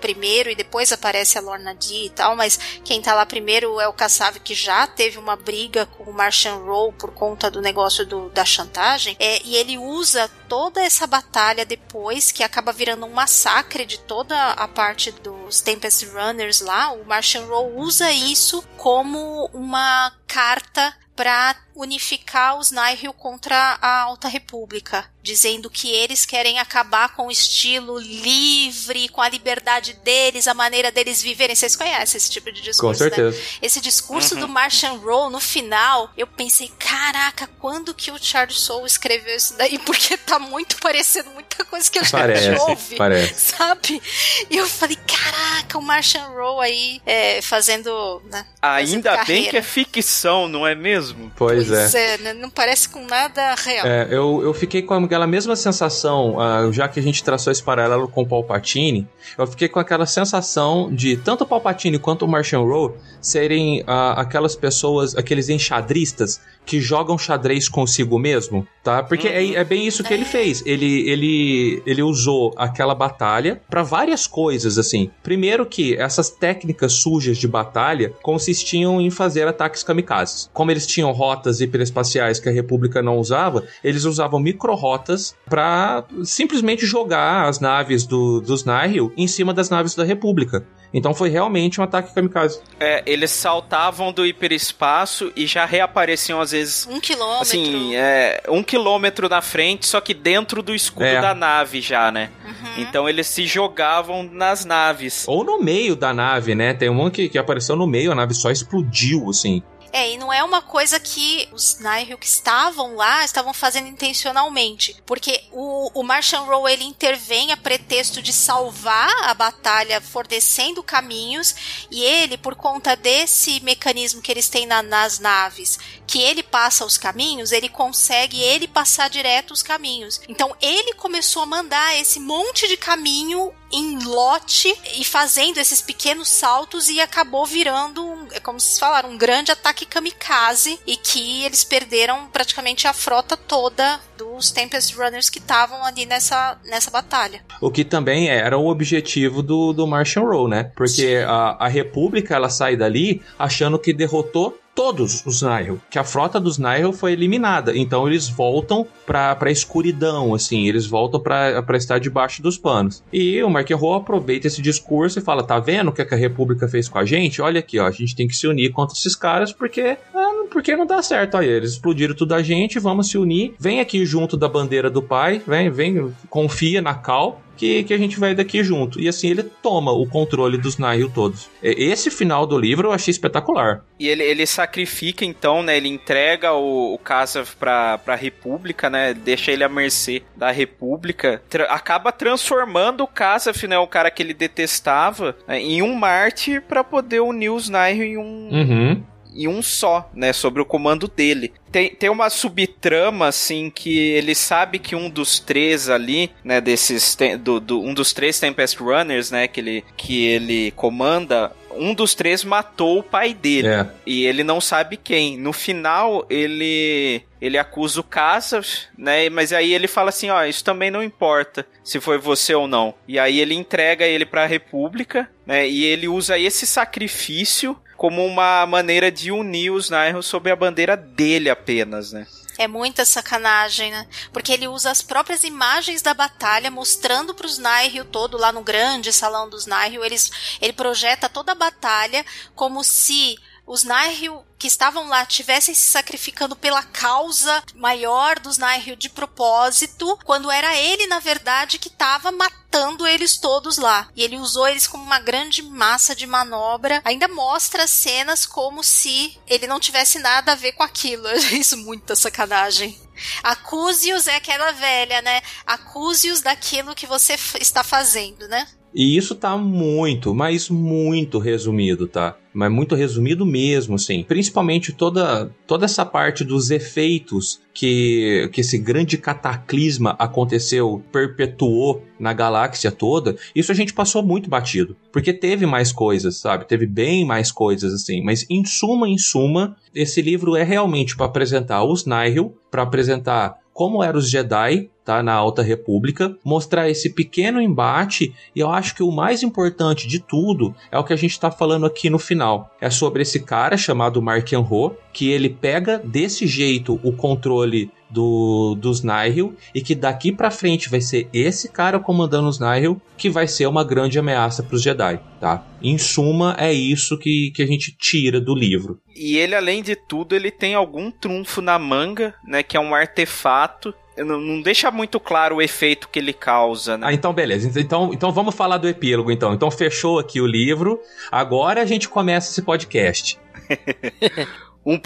primeiro e depois aparece a Lorna D e tal, mas quem tá lá primeiro é o Kassav que já teve uma briga com o Martian Roll por conta do negócio do, da chantagem. É, e ele usa toda essa batalha depois, que acaba virando um massacre de toda a parte dos Tempest Runners lá. O Martian Roll usa isso como uma carta para unificar os Nihil contra a Alta República, dizendo que eles querem acabar com o estilo livre, com a liberdade deles, a maneira deles viverem. Vocês conhecem esse tipo de discurso, Com certeza. Né? Esse discurso uhum. do Martian Roll, no final, eu pensei, caraca, quando que o Charles Soule escreveu isso daí? Porque tá muito parecendo muita coisa que a gente parece, ouve, parece. sabe? E eu falei, caraca, o Martian Roll aí é, fazendo... Né, Ainda fazendo bem que é ficção, não é mesmo? Pois, Pois é. é, né? não parece com nada real. É, eu, eu fiquei com aquela mesma sensação, uh, já que a gente traçou esse paralelo com o Palpatine, eu fiquei com aquela sensação de tanto o Palpatine quanto o Martian Rowe serem uh, aquelas pessoas, aqueles enxadristas que jogam xadrez consigo mesmo, tá? Porque uhum. é, é, bem isso que ele fez. Ele, ele, ele usou aquela batalha para várias coisas, assim. Primeiro que essas técnicas sujas de batalha consistiam em fazer ataques kamikazes. Como eles tinham rotas hiperespaciais que a República não usava, eles usavam micro-rotas para simplesmente jogar as naves do, dos Nihil em cima das naves da República. Então foi realmente um ataque kamikaze. É, eles saltavam do hiperespaço e já reapareciam às vezes. Um quilômetro. Assim, é, um quilômetro na frente, só que dentro do escudo É. da nave já, né? Uhum. Então eles se jogavam nas naves. Ou no meio da nave, né? Tem um que, que apareceu no meio, a nave só explodiu, assim. É, e não é uma coisa que os Nihil que estavam lá estavam fazendo intencionalmente. Porque o, o Martian Rowe ele intervém a pretexto de salvar a batalha, fornecendo caminhos, e ele, por conta desse mecanismo que eles têm na, nas naves, que ele passa os caminhos, ele consegue ele passar direto os caminhos. Então ele começou a mandar esse monte de caminho em lote e fazendo esses pequenos saltos e acabou virando, é como se falaram, um grande ataque kamikaze e que eles perderam praticamente a frota toda dos Tempest Runners que estavam ali nessa, nessa batalha. O que também era o objetivo do, do Martian Row, né? Porque a, a República ela sai dali achando que derrotou todos os Nihil, que a frota dos Nihil foi eliminada. Então eles voltam pra, pra escuridão, assim, eles voltam pra, estar debaixo dos panos. E o Marquerro aproveita esse discurso e fala: tá vendo o que, a República fez com a gente? Olha aqui, ó, a gente tem que se unir contra esses caras porque, ah, porque não dá certo. Aí eles explodiram tudo a gente, vamos se unir. Vem aqui junto da bandeira do pai, vem, vem, confia na Cal que, que a gente vai daqui junto. E assim ele toma o controle dos Nihil todos. Esse final do livro eu achei espetacular. E ele, ele sacrifica então, né? Ele entrega o, o Kazav pra, pra República, né? Deixa ele à mercê da República. Tra acaba transformando o Kazav, né? O cara que ele detestava, né, em um Marte para poder unir os Nihil em um, uhum em um só, né? Sobre o comando dele. Tem, tem uma subtrama, assim, que ele sabe que um dos três ali, né? Desses. Do, do, um dos três Tempest Runners, né? Que ele, que ele comanda. Um dos três matou o pai dele. É. E ele não sabe quem. No final, ele ele acusa o Caça, né? Mas aí ele fala assim, ó, isso também não importa se foi você ou não. E aí ele entrega ele para a República, né? E ele usa esse sacrifício como uma maneira de unir os Nihil sob a bandeira dele apenas, né? É muita sacanagem, né? Porque ele usa as próprias imagens da batalha, mostrando para os Nihil todo lá no grande salão dos. Eles, ele projeta toda a batalha como se os Nihil que estavam lá tivessem se sacrificando pela causa maior dos Nihil de propósito, quando era ele, na verdade, que estava matando eles todos lá. E ele usou eles como uma grande massa de manobra. Ainda mostra as cenas como se ele não tivesse nada a ver com aquilo. Isso muita sacanagem. Acuse-os é aquela velha, né? Acuse-os daquilo que você está fazendo, né? E isso tá muito, mas muito resumido, tá? Mas muito resumido mesmo, assim. Principalmente toda, toda essa parte dos efeitos que, que esse grande cataclisma aconteceu, perpetuou na galáxia toda. Isso a gente passou muito batido. Porque teve mais coisas, sabe? Teve bem mais coisas, assim. Mas em suma, em suma, esse livro é realmente para apresentar os Nihil, para apresentar como eram os Jedi, tá, na Alta República, mostrar esse pequeno embate e eu acho que o mais importante de tudo é o que a gente está falando aqui no final. É sobre esse cara chamado Mark Enro, que ele pega desse jeito o controle do, dos Nihil e que daqui para frente vai ser esse cara comandando os Nihil que vai ser uma grande ameaça para os Jedi, tá? Em suma, é isso que, que a gente tira do livro. E ele, além de tudo, ele tem algum trunfo na manga, né? Que é um artefato não, não, deixa muito claro o efeito que ele causa, né? Ah, então beleza. Então, então vamos falar do epílogo, então. Então fechou aqui o livro. Agora a gente começa esse podcast. Um,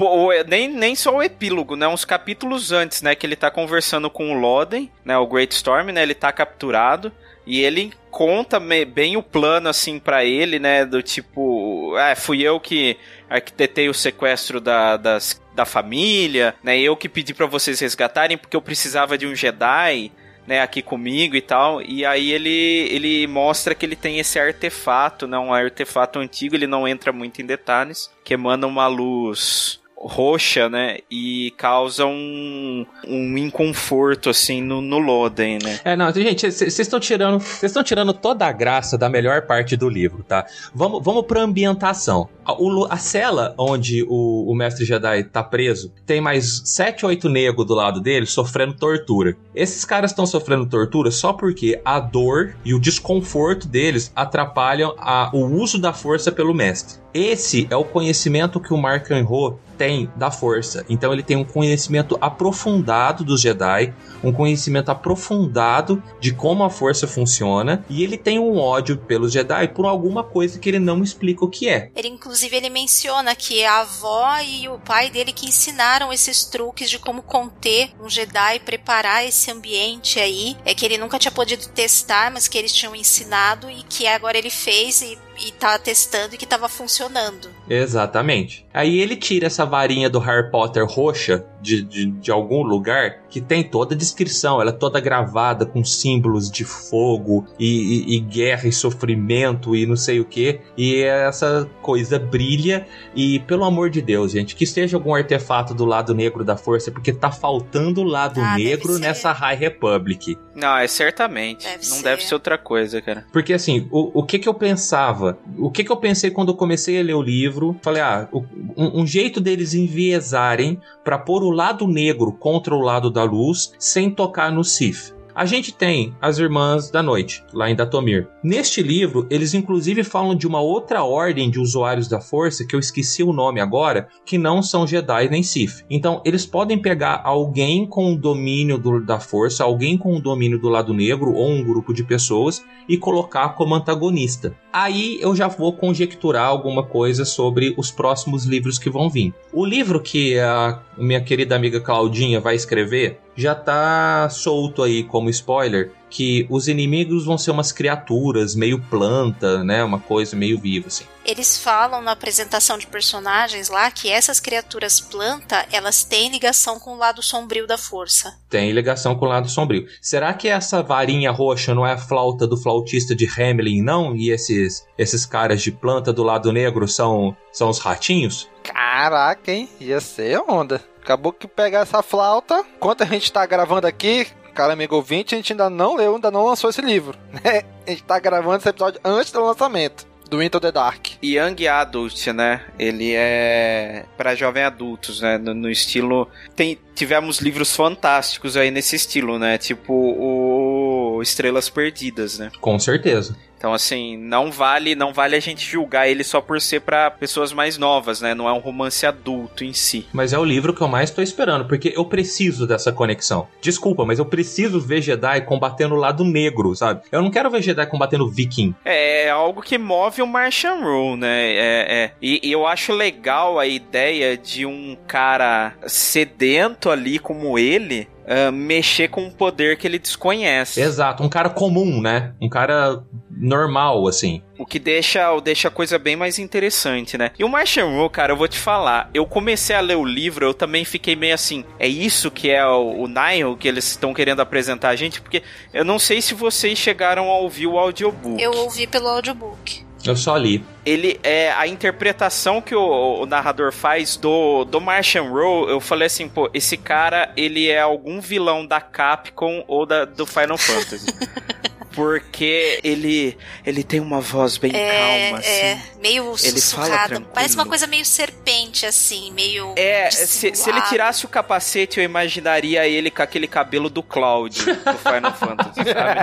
nem, nem só o epílogo, né? Uns capítulos antes, né? Que ele tá conversando com o Loden, né? O Great Storm, né? Ele tá capturado. E ele conta bem o plano, assim, para ele, né? Do tipo, ah, fui eu que arquitetei o sequestro da, das, da família, né? Eu que pedi para vocês resgatarem porque eu precisava de um Jedi, né? Aqui comigo e tal. E aí ele, ele mostra que ele tem esse artefato, né? Um artefato antigo, ele não entra muito em detalhes, que emana uma luz roxa, né? E causa um, um inconforto, assim, no, no Loden, né? É, não, gente, vocês estão tirando. Vocês estão tirando toda a graça da melhor parte do livro, tá? Vamos, vamos pra ambientação. A, o, a cela onde o, o mestre Jedi tá preso tem mais sete, oito negros do lado dele sofrendo tortura. Esses caras estão sofrendo tortura só porque a dor e o desconforto deles atrapalham a, o uso da força pelo mestre. Esse é o conhecimento que o Mark Enro tem da força. Então ele tem um conhecimento aprofundado dos Jedi, um conhecimento aprofundado de como a força funciona, e ele tem um ódio pelos Jedi por alguma coisa que ele não explica o que é. Ele inclusive ele menciona que a avó e o pai dele que ensinaram esses truques de como conter um Jedi, preparar esse ambiente aí, é que ele nunca tinha podido testar, mas que eles tinham ensinado e que agora ele fez e e tá testando e que tava funcionando. Exatamente. Aí ele tira essa varinha do Harry Potter roxa de, de, de, algum lugar que tem toda a descrição, ela é toda gravada com símbolos de fogo e, e, e guerra e sofrimento e não sei o que. E essa coisa brilha. E pelo amor de Deus, gente, que esteja algum artefato do lado negro da força, porque tá faltando o lado ah, negro nessa High Republic. Não, é certamente. Deve não ser. deve ser outra coisa, cara. Porque assim, o, o que que eu pensava? O que que eu pensei quando eu comecei a ler o livro? Falei, ah, um, um jeito deles enviesarem para pôr o lado negro contra o lado da luz sem tocar no Sith. A gente tem as Irmãs da Noite, lá em Datomir. Neste livro, eles inclusive falam de uma outra ordem de usuários da Força, que eu esqueci o nome agora, que não são Jedi nem Sith. Então, eles podem pegar alguém com o domínio do, da Força, alguém com o domínio do lado negro, ou um grupo de pessoas, e colocar como antagonista. Aí eu já vou conjecturar alguma coisa sobre os próximos livros que vão vir. O livro que a minha querida amiga Claudinha vai escrever já tá solto aí como spoiler que os inimigos vão ser umas criaturas meio planta, né, uma coisa meio viva assim. Eles falam na apresentação de personagens lá que essas criaturas planta, elas têm ligação com o lado sombrio da força. Tem ligação com o lado sombrio. Será que essa varinha roxa não é a flauta do flautista de Hamelin, não? E esses esses caras de planta do lado negro são são os ratinhos? Caraca, hein? Ia ser onda. Acabou que pegar essa flauta. Enquanto a gente tá gravando aqui, cara amigo ouvinte, a gente ainda não leu, ainda não lançou esse livro. Né? A gente tá gravando esse episódio antes do lançamento. Do Into the Dark. Young Adult, né? Ele é para jovem adultos, né? No, no, estilo. Tem, tivemos livros fantásticos aí nesse estilo, né? Tipo o Estrelas Perdidas, né? Com certeza. Então, assim, não vale, não vale a gente julgar ele só por ser para pessoas mais novas, né? Não é um romance adulto em si. Mas é o livro que eu mais tô esperando, porque eu preciso dessa conexão. Desculpa, mas eu preciso ver Jedi combatendo o lado negro, sabe? Eu não quero ver Jedi combatendo viking. É, é algo que move o Martian Rule, né? É, é. E, e eu acho legal a ideia de um cara sedento ali como ele, uh, mexer com um poder que ele desconhece. Exato, um cara comum, né? Um cara normal, assim. O que deixa, deixa a coisa bem mais interessante, né? E o Martian Rule, cara, eu vou te falar. Eu comecei a ler o livro, eu também fiquei meio assim. É isso que é o, o Nile que eles estão querendo apresentar a gente? Porque eu não sei se vocês chegaram a ouvir o audiobook. Eu ouvi pelo audiobook. Eu só li. Ele é a interpretação que o, o, narrador faz do, do Martian Row. Eu falei assim, pô, esse cara ele é algum vilão da Capcom ou da, do Final Fantasy. porque ele ele tem uma voz bem é, calma, assim. É, meio ele sussurrado. Parece uma coisa meio serpente, assim, meio. É, se, se, ele tirasse o capacete, eu imaginaria ele com aquele cabelo do Cloud do Final Fantasy, sabe?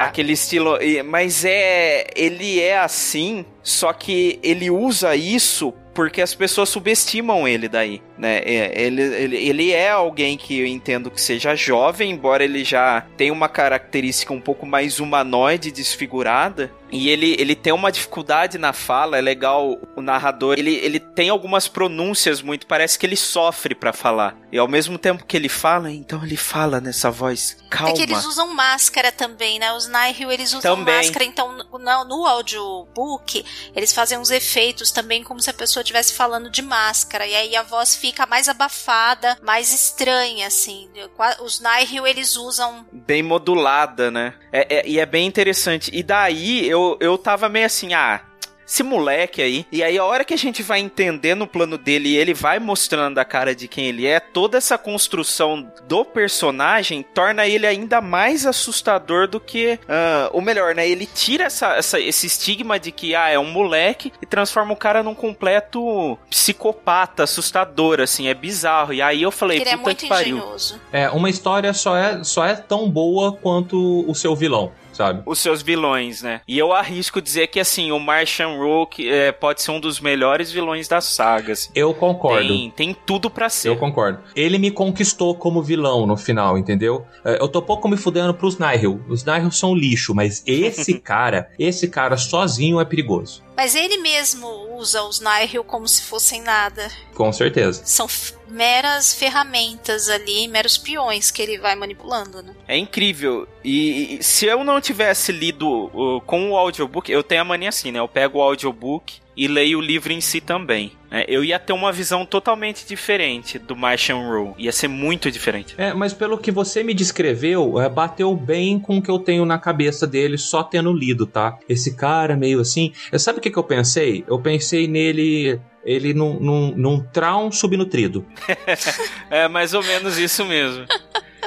Aquele estilo. Mas é. Ele é assim, só que ele usa isso porque as pessoas subestimam ele daí, né? É, ele, ele, ele é alguém que eu entendo que seja jovem, embora ele já tenha uma característica um pouco mais humanoide, desfigurada, e ele, ele tem uma dificuldade na fala, é legal o narrador, ele, ele tem algumas pronúncias muito, parece que ele sofre para falar. E ao mesmo tempo que ele fala, então ele fala nessa voz calma. É que eles usam máscara também, né? Os Nihil, eles usam também. máscara, então no, no audiobook, eles fazem uns efeitos também como se a pessoa estivesse falando de máscara, e aí a voz fica mais abafada, mais estranha, assim. Os Nihil, eles usam... Bem modulada, né? É, é, e é bem interessante. E daí, eu, eu tava meio assim, ah, esse moleque aí. E aí, a hora que a gente vai entendendo o plano dele e ele vai mostrando a cara de quem ele é, toda essa construção do personagem torna ele ainda mais assustador do que. Uh, ou melhor, né? Ele tira essa, essa, esse estigma de que, ah, é um moleque e transforma o cara num completo psicopata, assustador, assim. É bizarro. E aí eu falei, ele é puta é muito que pariu. É, uma história só é, só é tão boa quanto o seu vilão sabe? Os seus vilões, né? E eu arrisco dizer que, assim, o Martian Rook é, pode ser um dos melhores vilões das sagas. Eu concordo. Tem, tem tudo para ser. Eu concordo. Ele me conquistou como vilão no final, entendeu? É, eu tô pouco me fudendo pros Nihil. Os Nihil são lixo, mas esse cara, esse cara sozinho é perigoso. Mas ele mesmo usa os Nihil como se fossem nada. Com certeza. São meras ferramentas ali, meros peões que ele vai manipulando, né? É incrível. E, e se eu não tivesse lido uh, com o audiobook, eu tenho a mania assim, né? Eu pego o audiobook e leio o livro em si também. É, eu ia ter uma visão totalmente diferente do Martian Rule. Ia ser muito diferente. É, mas pelo que você me descreveu, é, bateu bem com o que eu tenho na cabeça dele só tendo lido, tá? Esse cara meio assim. Sabe o que, que eu pensei? Eu pensei nele ele num, num, num traum subnutrido. é mais ou menos isso mesmo.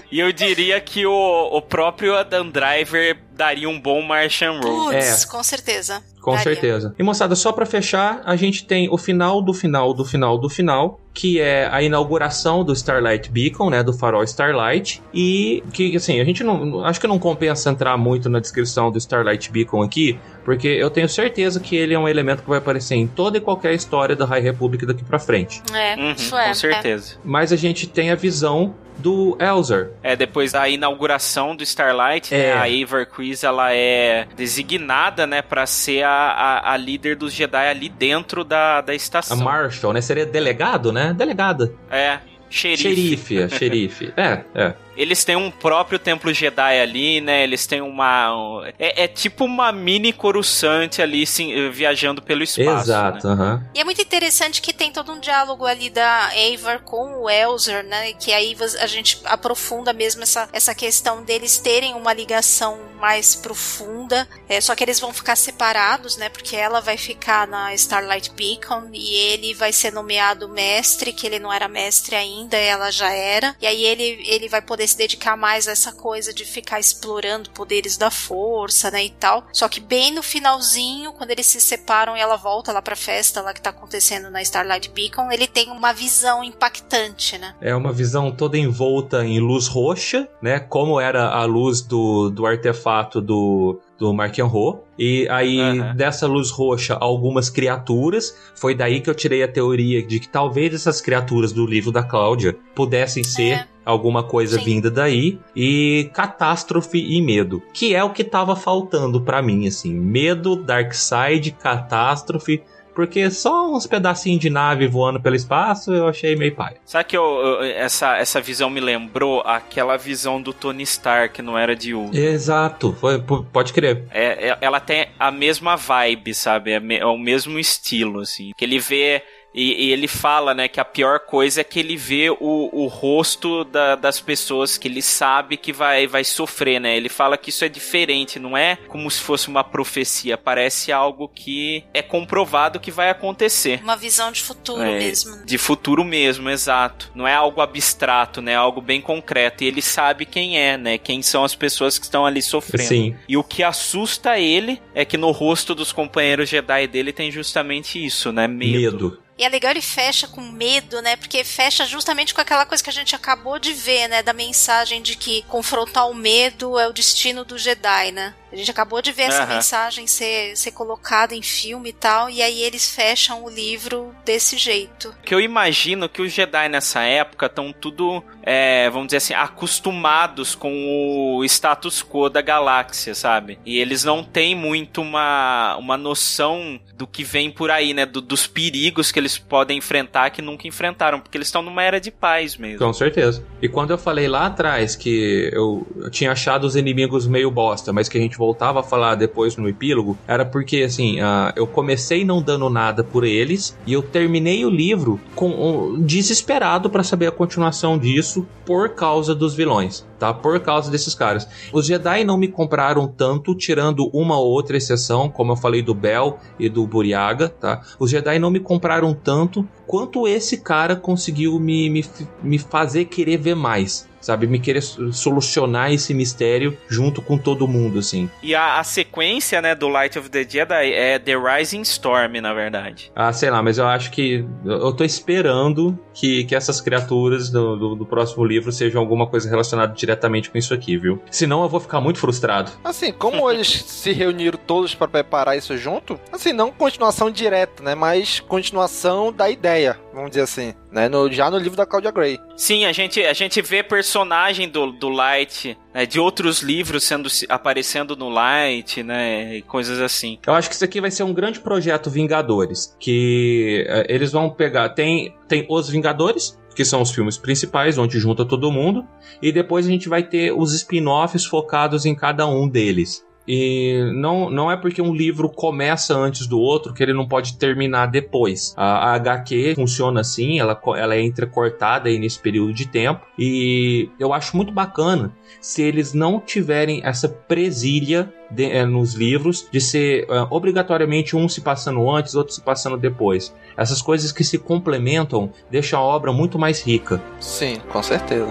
E eu diria que o, o próprio Adam Driver daria um bom Martian Roll. Putz, é. com certeza. Com daria. certeza. E moçada, só para fechar, a gente tem o final do final do final do final, que é a inauguração do Starlight Beacon, né, do farol Starlight, e que assim, a gente não acho que não compensa entrar muito na descrição do Starlight Beacon aqui, porque eu tenho certeza que ele é um elemento que vai aparecer em toda e qualquer história da High Republic daqui para frente. É, uhum, isso é. Com certeza. É. Mas a gente tem a visão do Elzer. É, depois da inauguração do Starlight, né, é. né, a Eivor Ela é designada, né, para ser a, a, a, líder dos Jedi ali dentro da, da estação. A Marshall, né? Seria delegado, né? Delegada. É, xerife. Xerife, é, xerife. É, é. Eles têm um próprio templo Jedi ali, né? Eles têm uma. Um, é, é, tipo uma mini Coruscant ali sim, viajando pelo espaço. Exato, né? uh -huh. E é muito interessante que tem todo um diálogo ali da Avar com o Elzer, né? Que aí a gente aprofunda mesmo essa, essa questão deles terem uma ligação mais profunda. É, só que eles vão ficar separados, né? Porque ela vai ficar na Starlight Beacon e ele vai ser nomeado mestre, que ele não era mestre ainda, ela já era. E aí ele, ele vai poder se dedicar mais a essa coisa de ficar explorando poderes da força, né, e tal. Só que bem no finalzinho, quando eles se separam e ela volta lá pra festa lá que tá acontecendo na Starlight Beacon, ele tem uma visão impactante, né? É uma visão toda envolta em luz roxa, né, como era a luz do, do artefato do do Marquenro. E aí, uhum. dessa luz roxa, algumas criaturas. Foi daí que eu tirei a teoria de que talvez essas criaturas do livro da Cláudia pudessem ser é. alguma coisa Sim. vinda daí. E catástrofe e medo. Que é o que tava faltando para mim, assim. Medo, Dark Side, catástrofe porque só uns pedacinhos de nave voando pelo espaço eu achei meio pai. Sabe que eu, eu, essa, essa visão me lembrou aquela visão do Tony Stark, não era de Ultron. Exato, foi, pode crer. É, é, ela tem a mesma vibe, sabe? É, é o mesmo estilo, assim. Que ele vê e, e, ele fala, né, que a pior coisa é que ele vê o, o rosto da, das pessoas que ele sabe que vai, vai sofrer, né? Ele fala que isso é diferente, não é como se fosse uma profecia, parece algo que é comprovado que vai acontecer. Uma visão de futuro é, mesmo. Né? De futuro mesmo, exato. Não é algo abstrato, né? É algo bem concreto. E ele sabe quem é, né? Quem são as pessoas que estão ali sofrendo. Sim. E o que assusta ele é que no rosto dos companheiros Jedi dele tem justamente isso, né? Medo. Medo. E é legal ele fecha com medo, né? Porque fecha justamente com aquela coisa que a gente acabou de ver, né? Da mensagem de que confrontar o medo é o destino do Jedi, né? A gente acabou de ver essa uhum. mensagem ser, ser colocada em filme e tal, e aí eles fecham o livro desse jeito. Que eu imagino que os Jedi nessa época estão tudo, é, vamos dizer assim, acostumados com o status quo da galáxia, sabe? E eles não têm muito uma, uma noção do que vem por aí, né? Do, dos perigos que eles podem enfrentar que nunca enfrentaram, porque eles estão numa era de paz mesmo. Com certeza. E quando eu falei lá atrás que eu, eu tinha achado os inimigos meio bosta, mas que a gente voltava a falar depois no epílogo, era porque, assim, uh, eu comecei não dando nada por eles e eu terminei o livro com um, desesperado para saber a continuação disso por causa dos vilões, tá? Por causa desses caras. Os Jedi não me compraram tanto, tirando uma ou outra exceção, como eu falei do Bel e do Buriaga, tá? Os Jedi não me compraram tanto quanto esse cara conseguiu me, me, me fazer querer ver mais sabe? Me querer solucionar esse mistério junto com todo mundo, assim. E a, a, sequência, né, do Light of the Jedi é The Rising Storm, na verdade. Ah, sei lá, mas eu acho que. Eu tô esperando que, que essas criaturas do, do, do próximo livro sejam alguma coisa relacionada diretamente com isso aqui, viu? Senão eu vou ficar muito frustrado. Assim, como eles se reuniram todos para preparar isso junto, assim, não continuação direta, né? Mas continuação da ideia, vamos dizer assim né? No, já no livro da Claudia Gray. Sim, a gente, a gente vê personagem do, do Light, né, de outros livros sendo aparecendo no Light, né? E coisas assim. Eu acho que isso aqui vai ser um grande projeto Vingadores. Que uh, eles vão pegar. Tem, tem os Vingadores, que são os filmes principais, onde junta todo mundo, e depois a gente vai ter os spin-offs focados em cada um deles. E não, não é porque um livro começa antes do outro que ele não pode terminar depois. A, a HQ funciona assim, ela, ela é entrecortada aí nesse período de tempo. E eu acho muito bacana se eles não tiverem essa presilha de, é, nos livros de ser é, obrigatoriamente um se passando antes, outro se passando depois. Essas coisas que se complementam deixam a obra muito mais rica. Sim, com certeza.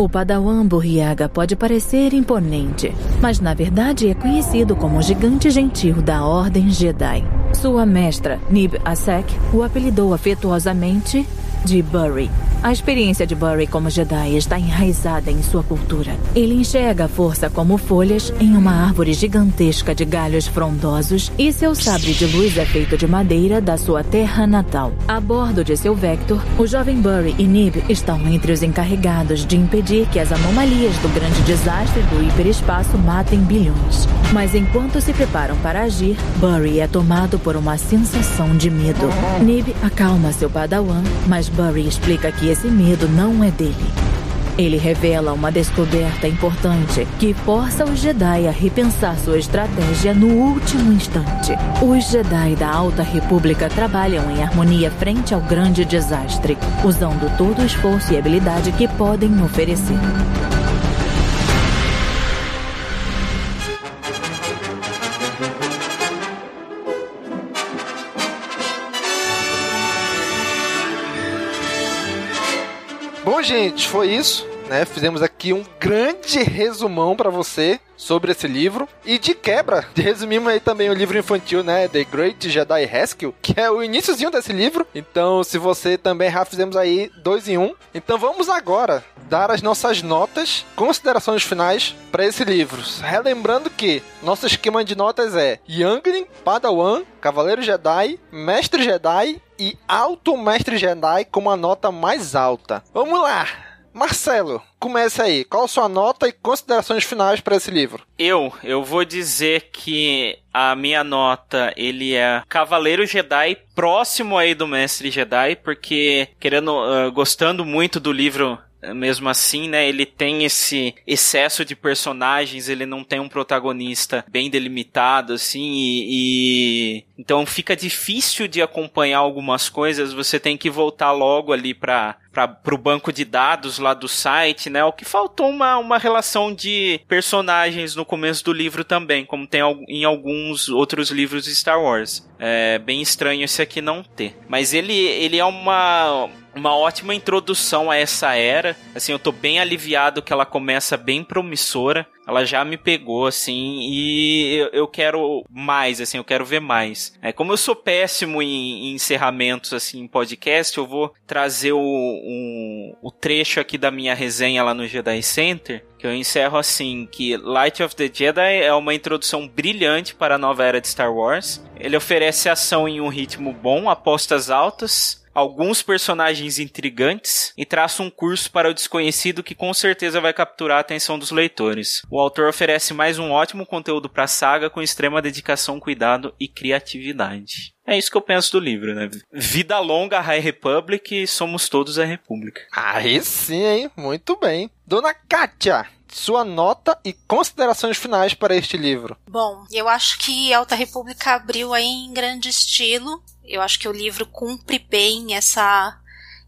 O Padawan Burriaga pode parecer imponente, mas na verdade é conhecido como o gigante gentil da Ordem Jedi. Sua mestra, Nib Asek, o apelidou afetuosamente de Burry. A experiência de Burry como Jedi está enraizada em sua cultura. Ele enxerga a força como folhas em uma árvore gigantesca de galhos frondosos e seu sabre de luz é feito de madeira da sua terra natal. A bordo de seu Vector, o jovem Burry e Nib estão entre os encarregados de impedir que as anomalias do grande desastre do hiperespaço matem bilhões. Mas enquanto se preparam para agir, Burry é tomado por uma sensação de medo. Nib acalma seu padawan, mas Burry explica que esse medo não é dele. Ele revela uma descoberta importante que força os Jedi a repensar sua estratégia no último instante. Os Jedi da Alta República trabalham em harmonia frente ao grande desastre, usando todo o esforço e habilidade que podem oferecer. Gente, foi isso. Né? Fizemos aqui um grande resumão para você sobre esse livro. E de quebra, resumimos aí também o livro infantil, né? The Great Jedi Rescue, que é o iníciozinho desse livro. Então, se você também já fizemos aí dois em um. Então vamos agora dar as nossas notas, considerações finais para esse livro. Relembrando que nosso esquema de notas é Youngling, Padawan, Cavaleiro Jedi, Mestre Jedi e Alto Mestre Jedi com uma nota mais alta. Vamos lá! Marcelo, comece aí. Qual a sua nota e considerações finais para esse livro? Eu, eu vou dizer que a minha nota, ele é Cavaleiro Jedi próximo aí do Mestre Jedi, porque querendo, uh, gostando muito do livro mesmo assim, né, ele tem esse excesso de personagens, ele não tem um protagonista bem delimitado, assim, e, e, então fica difícil de acompanhar algumas coisas, você tem que voltar logo ali para para o banco de dados lá do site, né? O que faltou uma, uma relação de personagens no começo do livro também, como tem em alguns outros livros de Star Wars. É bem estranho esse aqui não ter. Mas ele, ele é uma, uma ótima introdução a essa era. Assim, eu tô bem aliviado que ela começa bem promissora. Ela já me pegou, assim, e eu, eu quero mais, assim, eu quero ver mais. É, como eu sou péssimo em, em encerramentos, assim, em podcast, eu vou trazer o, um, o trecho aqui da minha resenha lá no Jedi Center, que eu encerro assim, que Light of the Jedi é uma introdução brilhante para a nova era de Star Wars. Ele oferece ação em um ritmo bom, apostas altas, alguns personagens intrigantes e traça um curso para o desconhecido que com certeza vai capturar a atenção dos leitores. O autor oferece mais um ótimo conteúdo para a saga com extrema dedicação, cuidado e criatividade. É isso que eu penso do livro, né? Vida longa, High Republic, somos todos a República. Aí sim, hein? Muito bem. Dona Kátia, sua nota e considerações finais para este livro. Bom, eu acho que Alta República abriu aí em grande estilo. Eu acho que o livro cumpre bem essa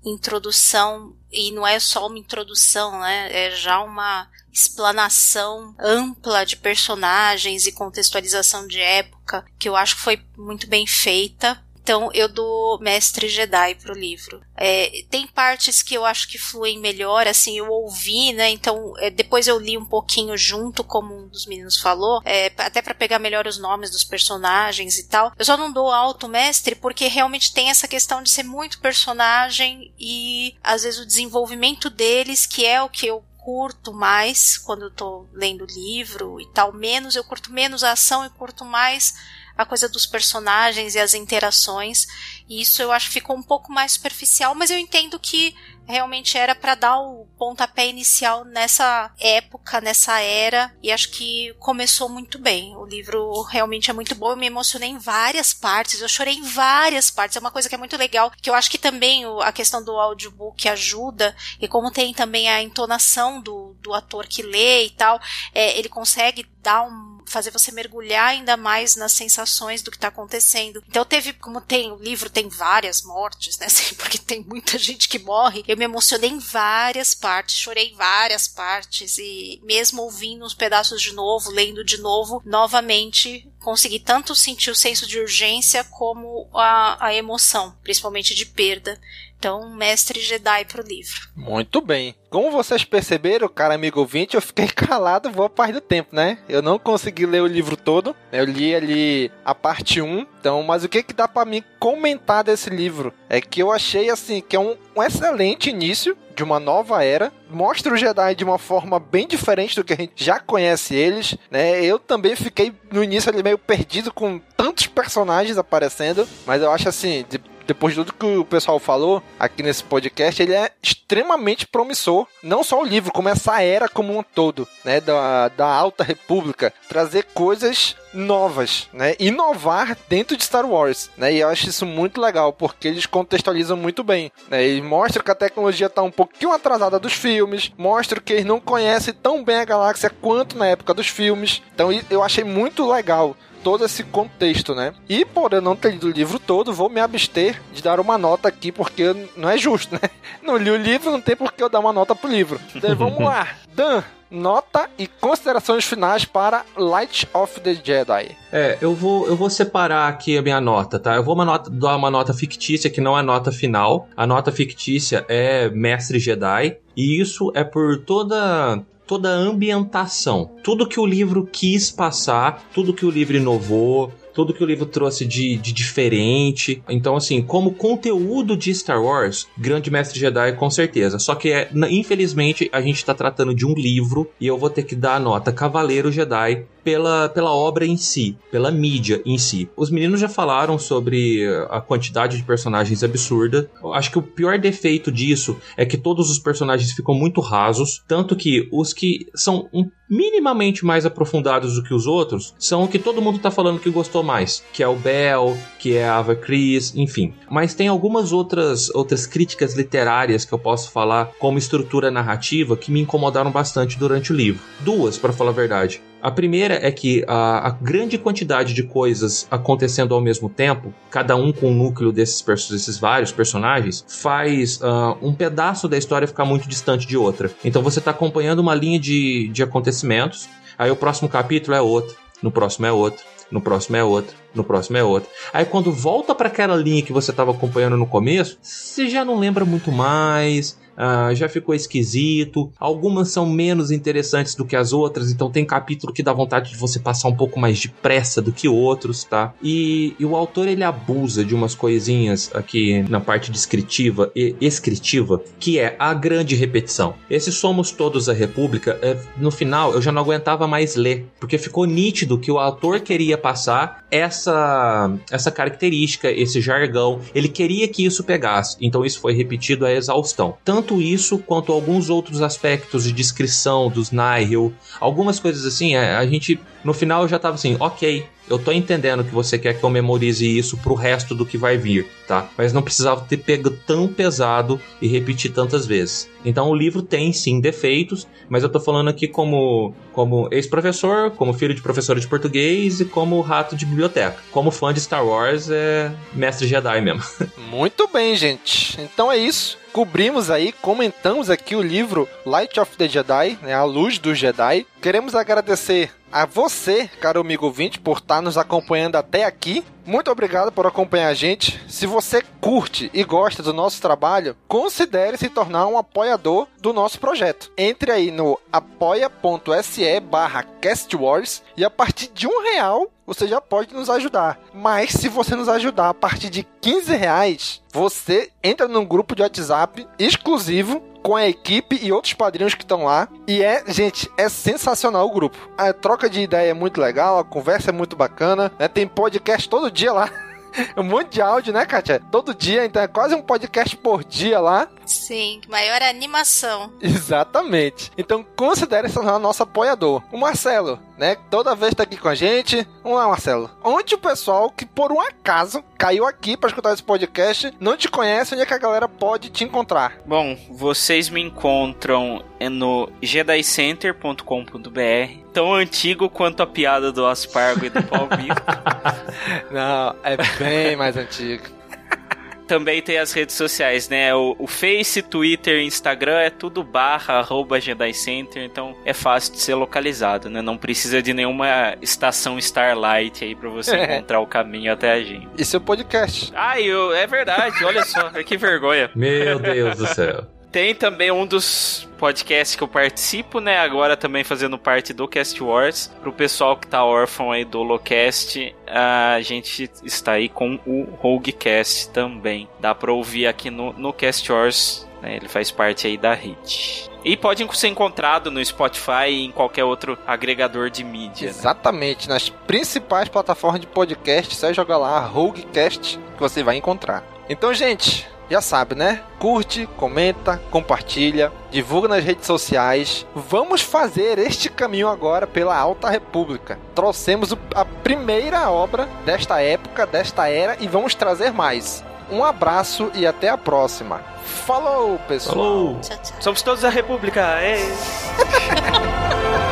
introdução e não é só uma introdução, né? É já uma explanação ampla de personagens e contextualização de época que eu acho que foi muito bem feita. Então eu dou Mestre Jedi pro livro. É, tem partes que eu acho que fluem melhor, assim, eu ouvi, né? Então é, depois eu li um pouquinho junto, como um dos meninos falou, é, até para pegar melhor os nomes dos personagens e tal. Eu só não dou alto mestre porque realmente tem essa questão de ser muito personagem e às vezes o desenvolvimento deles, que é o que eu curto mais quando eu tô lendo livro e tal, menos eu curto menos a ação e curto mais a coisa dos personagens e as interações. E isso eu acho que ficou um pouco mais superficial, mas eu entendo que realmente era para dar o pontapé inicial nessa época, nessa era, e acho que começou muito bem. O livro realmente é muito bom, eu me emocionei em várias partes, eu chorei em várias partes, é uma coisa que é muito legal, que eu acho que também a questão do audiobook ajuda, e como tem também a entonação do, do ator que lê e tal, é, ele consegue dar um fazer você mergulhar ainda mais nas sensações do que está acontecendo. Então teve, como tem, o livro tem várias mortes, né? Assim, porque tem muita gente que morre. Eu me emocionei em várias partes, chorei em várias partes e mesmo ouvindo uns pedaços de novo, lendo de novo, novamente consegui tanto sentir o senso de urgência como a, a emoção, principalmente de perda. Então, mestre Jedi pro livro. Muito bem. Como vocês perceberam, cara amigo ouvinte, eu fiquei calado boa parte do tempo, né? Eu não consegui ler o livro todo. Eu li ali a parte 1. Então, mas o que que dá para mim comentar desse livro? É que eu achei assim que é um, um excelente início de uma nova era, mostra o Jedi de uma forma bem diferente do que a gente já conhece eles, né? Eu também fiquei no início ali meio perdido com tantos personagens aparecendo, mas eu acho assim, de depois de tudo que o pessoal falou aqui nesse podcast, ele é extremamente promissor. Não só o livro, como essa era como um todo, né? Da, da Alta República. Trazer coisas novas, né? Inovar dentro de Star Wars, né? E eu acho isso muito legal, porque eles contextualizam muito bem, né? Mostram que a tecnologia está um pouquinho atrasada dos filmes, mostram que eles não conhecem tão bem a galáxia quanto na época dos filmes. Então eu achei muito legal todo esse contexto, né? E por eu não ter lido o livro todo, vou me abster de dar uma nota aqui, porque não é justo, né? Não li o livro, não tem por que eu dar uma nota pro livro. Então vamos lá. Dan, nota e considerações finais para Light of the Jedi. É, eu vou, eu vou separar aqui a minha nota, tá? Eu vou uma nota, dar uma nota fictícia que não é nota final. A nota fictícia é Mestre Jedi. E isso é por toda toda a ambientação. Tudo que o livro quis passar, tudo que o livro inovou, tudo que o livro trouxe de, de diferente. Então, assim, como conteúdo de Star Wars, Grande Mestre Jedi com certeza. Só que, é, infelizmente, a gente está tratando de um livro e eu vou ter que dar a nota Cavaleiro Jedi pela, pela obra em si, pela mídia em si. Os meninos já falaram sobre a quantidade de personagens absurda. Eu acho que o pior defeito disso é que todos os personagens ficam muito rasos, tanto que os que são um minimamente mais aprofundados do que os outros são o que todo mundo tá falando que gostou mais, que é o Bell, que é a Ava Chris, enfim. Mas tem algumas outras outras críticas literárias que eu posso falar como estrutura narrativa que me incomodaram bastante durante o livro. Duas, para falar a verdade. A primeira é que a, a, grande quantidade de coisas acontecendo ao mesmo tempo, cada um com o núcleo desses, desses vários personagens, faz uh, um pedaço da história ficar muito distante de outra. Então você está acompanhando uma linha de, de acontecimentos, aí o próximo capítulo é outro, no próximo é outro, no próximo é outro, no próximo é outro. Aí quando volta para aquela linha que você estava acompanhando no começo, você já não lembra muito mais, uh, já ficou esquisito. Algumas são menos interessantes do que as outras, então tem capítulo que dá vontade de você passar um pouco mais depressa do que outros, tá? E, e o autor ele abusa de umas coisinhas aqui na parte descritiva e escritiva, que é a grande repetição. Esse Somos Todos a República, é, no final eu já não aguentava mais ler, porque ficou nítido que o autor queria passar essa, essa característica, esse jargão. Ele queria que isso pegasse, então isso foi repetido à exaustão. Tanto tanto isso quanto alguns outros aspectos de descrição dos Nihil, algumas coisas assim, é, a gente no final já tava assim, ok, eu tô entendendo que você quer que eu memorize isso pro resto do que vai vir, tá? Mas não precisava ter pego tão pesado e repetir tantas vezes. Então o livro tem sim defeitos, mas eu tô falando aqui como, como ex-professor, como filho de professora de português e como rato de biblioteca. Como fã de Star Wars, é mestre Jedi mesmo. Muito bem, gente. Então é isso. cobrimos aí, comentamos aqui o livro Light of the Jedi, né, A Luz do Jedi. Queremos agradecer a você, caro amigo ouvinte, por estar nos acompanhando até aqui. Muito obrigado por acompanhar a gente. Se você curte e gosta do nosso trabalho, considere se tornar um apoiador do nosso projeto. Entre aí no apoia.se barra castwars e a partir de um real você já pode nos ajudar. Mas se você nos ajudar a partir de 15 reais, você entra num grupo de WhatsApp exclusivo com a equipe e outros padrinhos que estão lá. E é, gente, é sensacional o grupo. A troca de ideia é muito legal, a conversa é muito bacana, né? Tem podcast todo dia lá. um monte de áudio, né, Kátia? Todo dia, então é quase um podcast por dia lá. Sim, maior animação. Exatamente. Então considere se tornar nosso apoiador. O Marcelo, né? Toda vez tá aqui com a gente. Vamos lá, Marcelo. Onde o pessoal que por um acaso caiu aqui para escutar esse podcast não te conhece, onde é que a galera pode te encontrar? Bom, vocês me encontram no jedicenter.com.br tão antigo quanto a piada do Aspargo e do Palmito. não, é bem mais antigo também tem as redes sociais, né? O, o, Face, Twitter, Instagram é tudo barra arroba Jedi Center, então é fácil de ser localizado, né? Não precisa de nenhuma estação Starlight aí pra você é. encontrar o caminho até a gente. E seu podcast? Ah, eu, é verdade, olha só, que vergonha. Meu Deus do céu. Tem também um dos podcasts que eu participo, né? Agora também fazendo parte do Cast Wars. Pro pessoal que tá órfão aí do Holocast, a gente está aí com o Roguecast também. Dá pra ouvir aqui no, no Cast Wars, né? Ele faz parte aí da HIT. E pode ser encontrado no Spotify e em qualquer outro agregador de mídia. Né? Exatamente, né? nas principais plataformas de podcast, você joga lá Roguecast que você vai encontrar. Então, gente, já sabe, né? Curte, comenta, compartilha, divulga nas redes sociais. Vamos fazer este caminho agora pela Alta República. Trouxemos a primeira obra desta época, desta era e vamos trazer mais. Um abraço e até a próxima. Falou, pessoal. Falou. Tchau, tchau. Somos todos a República.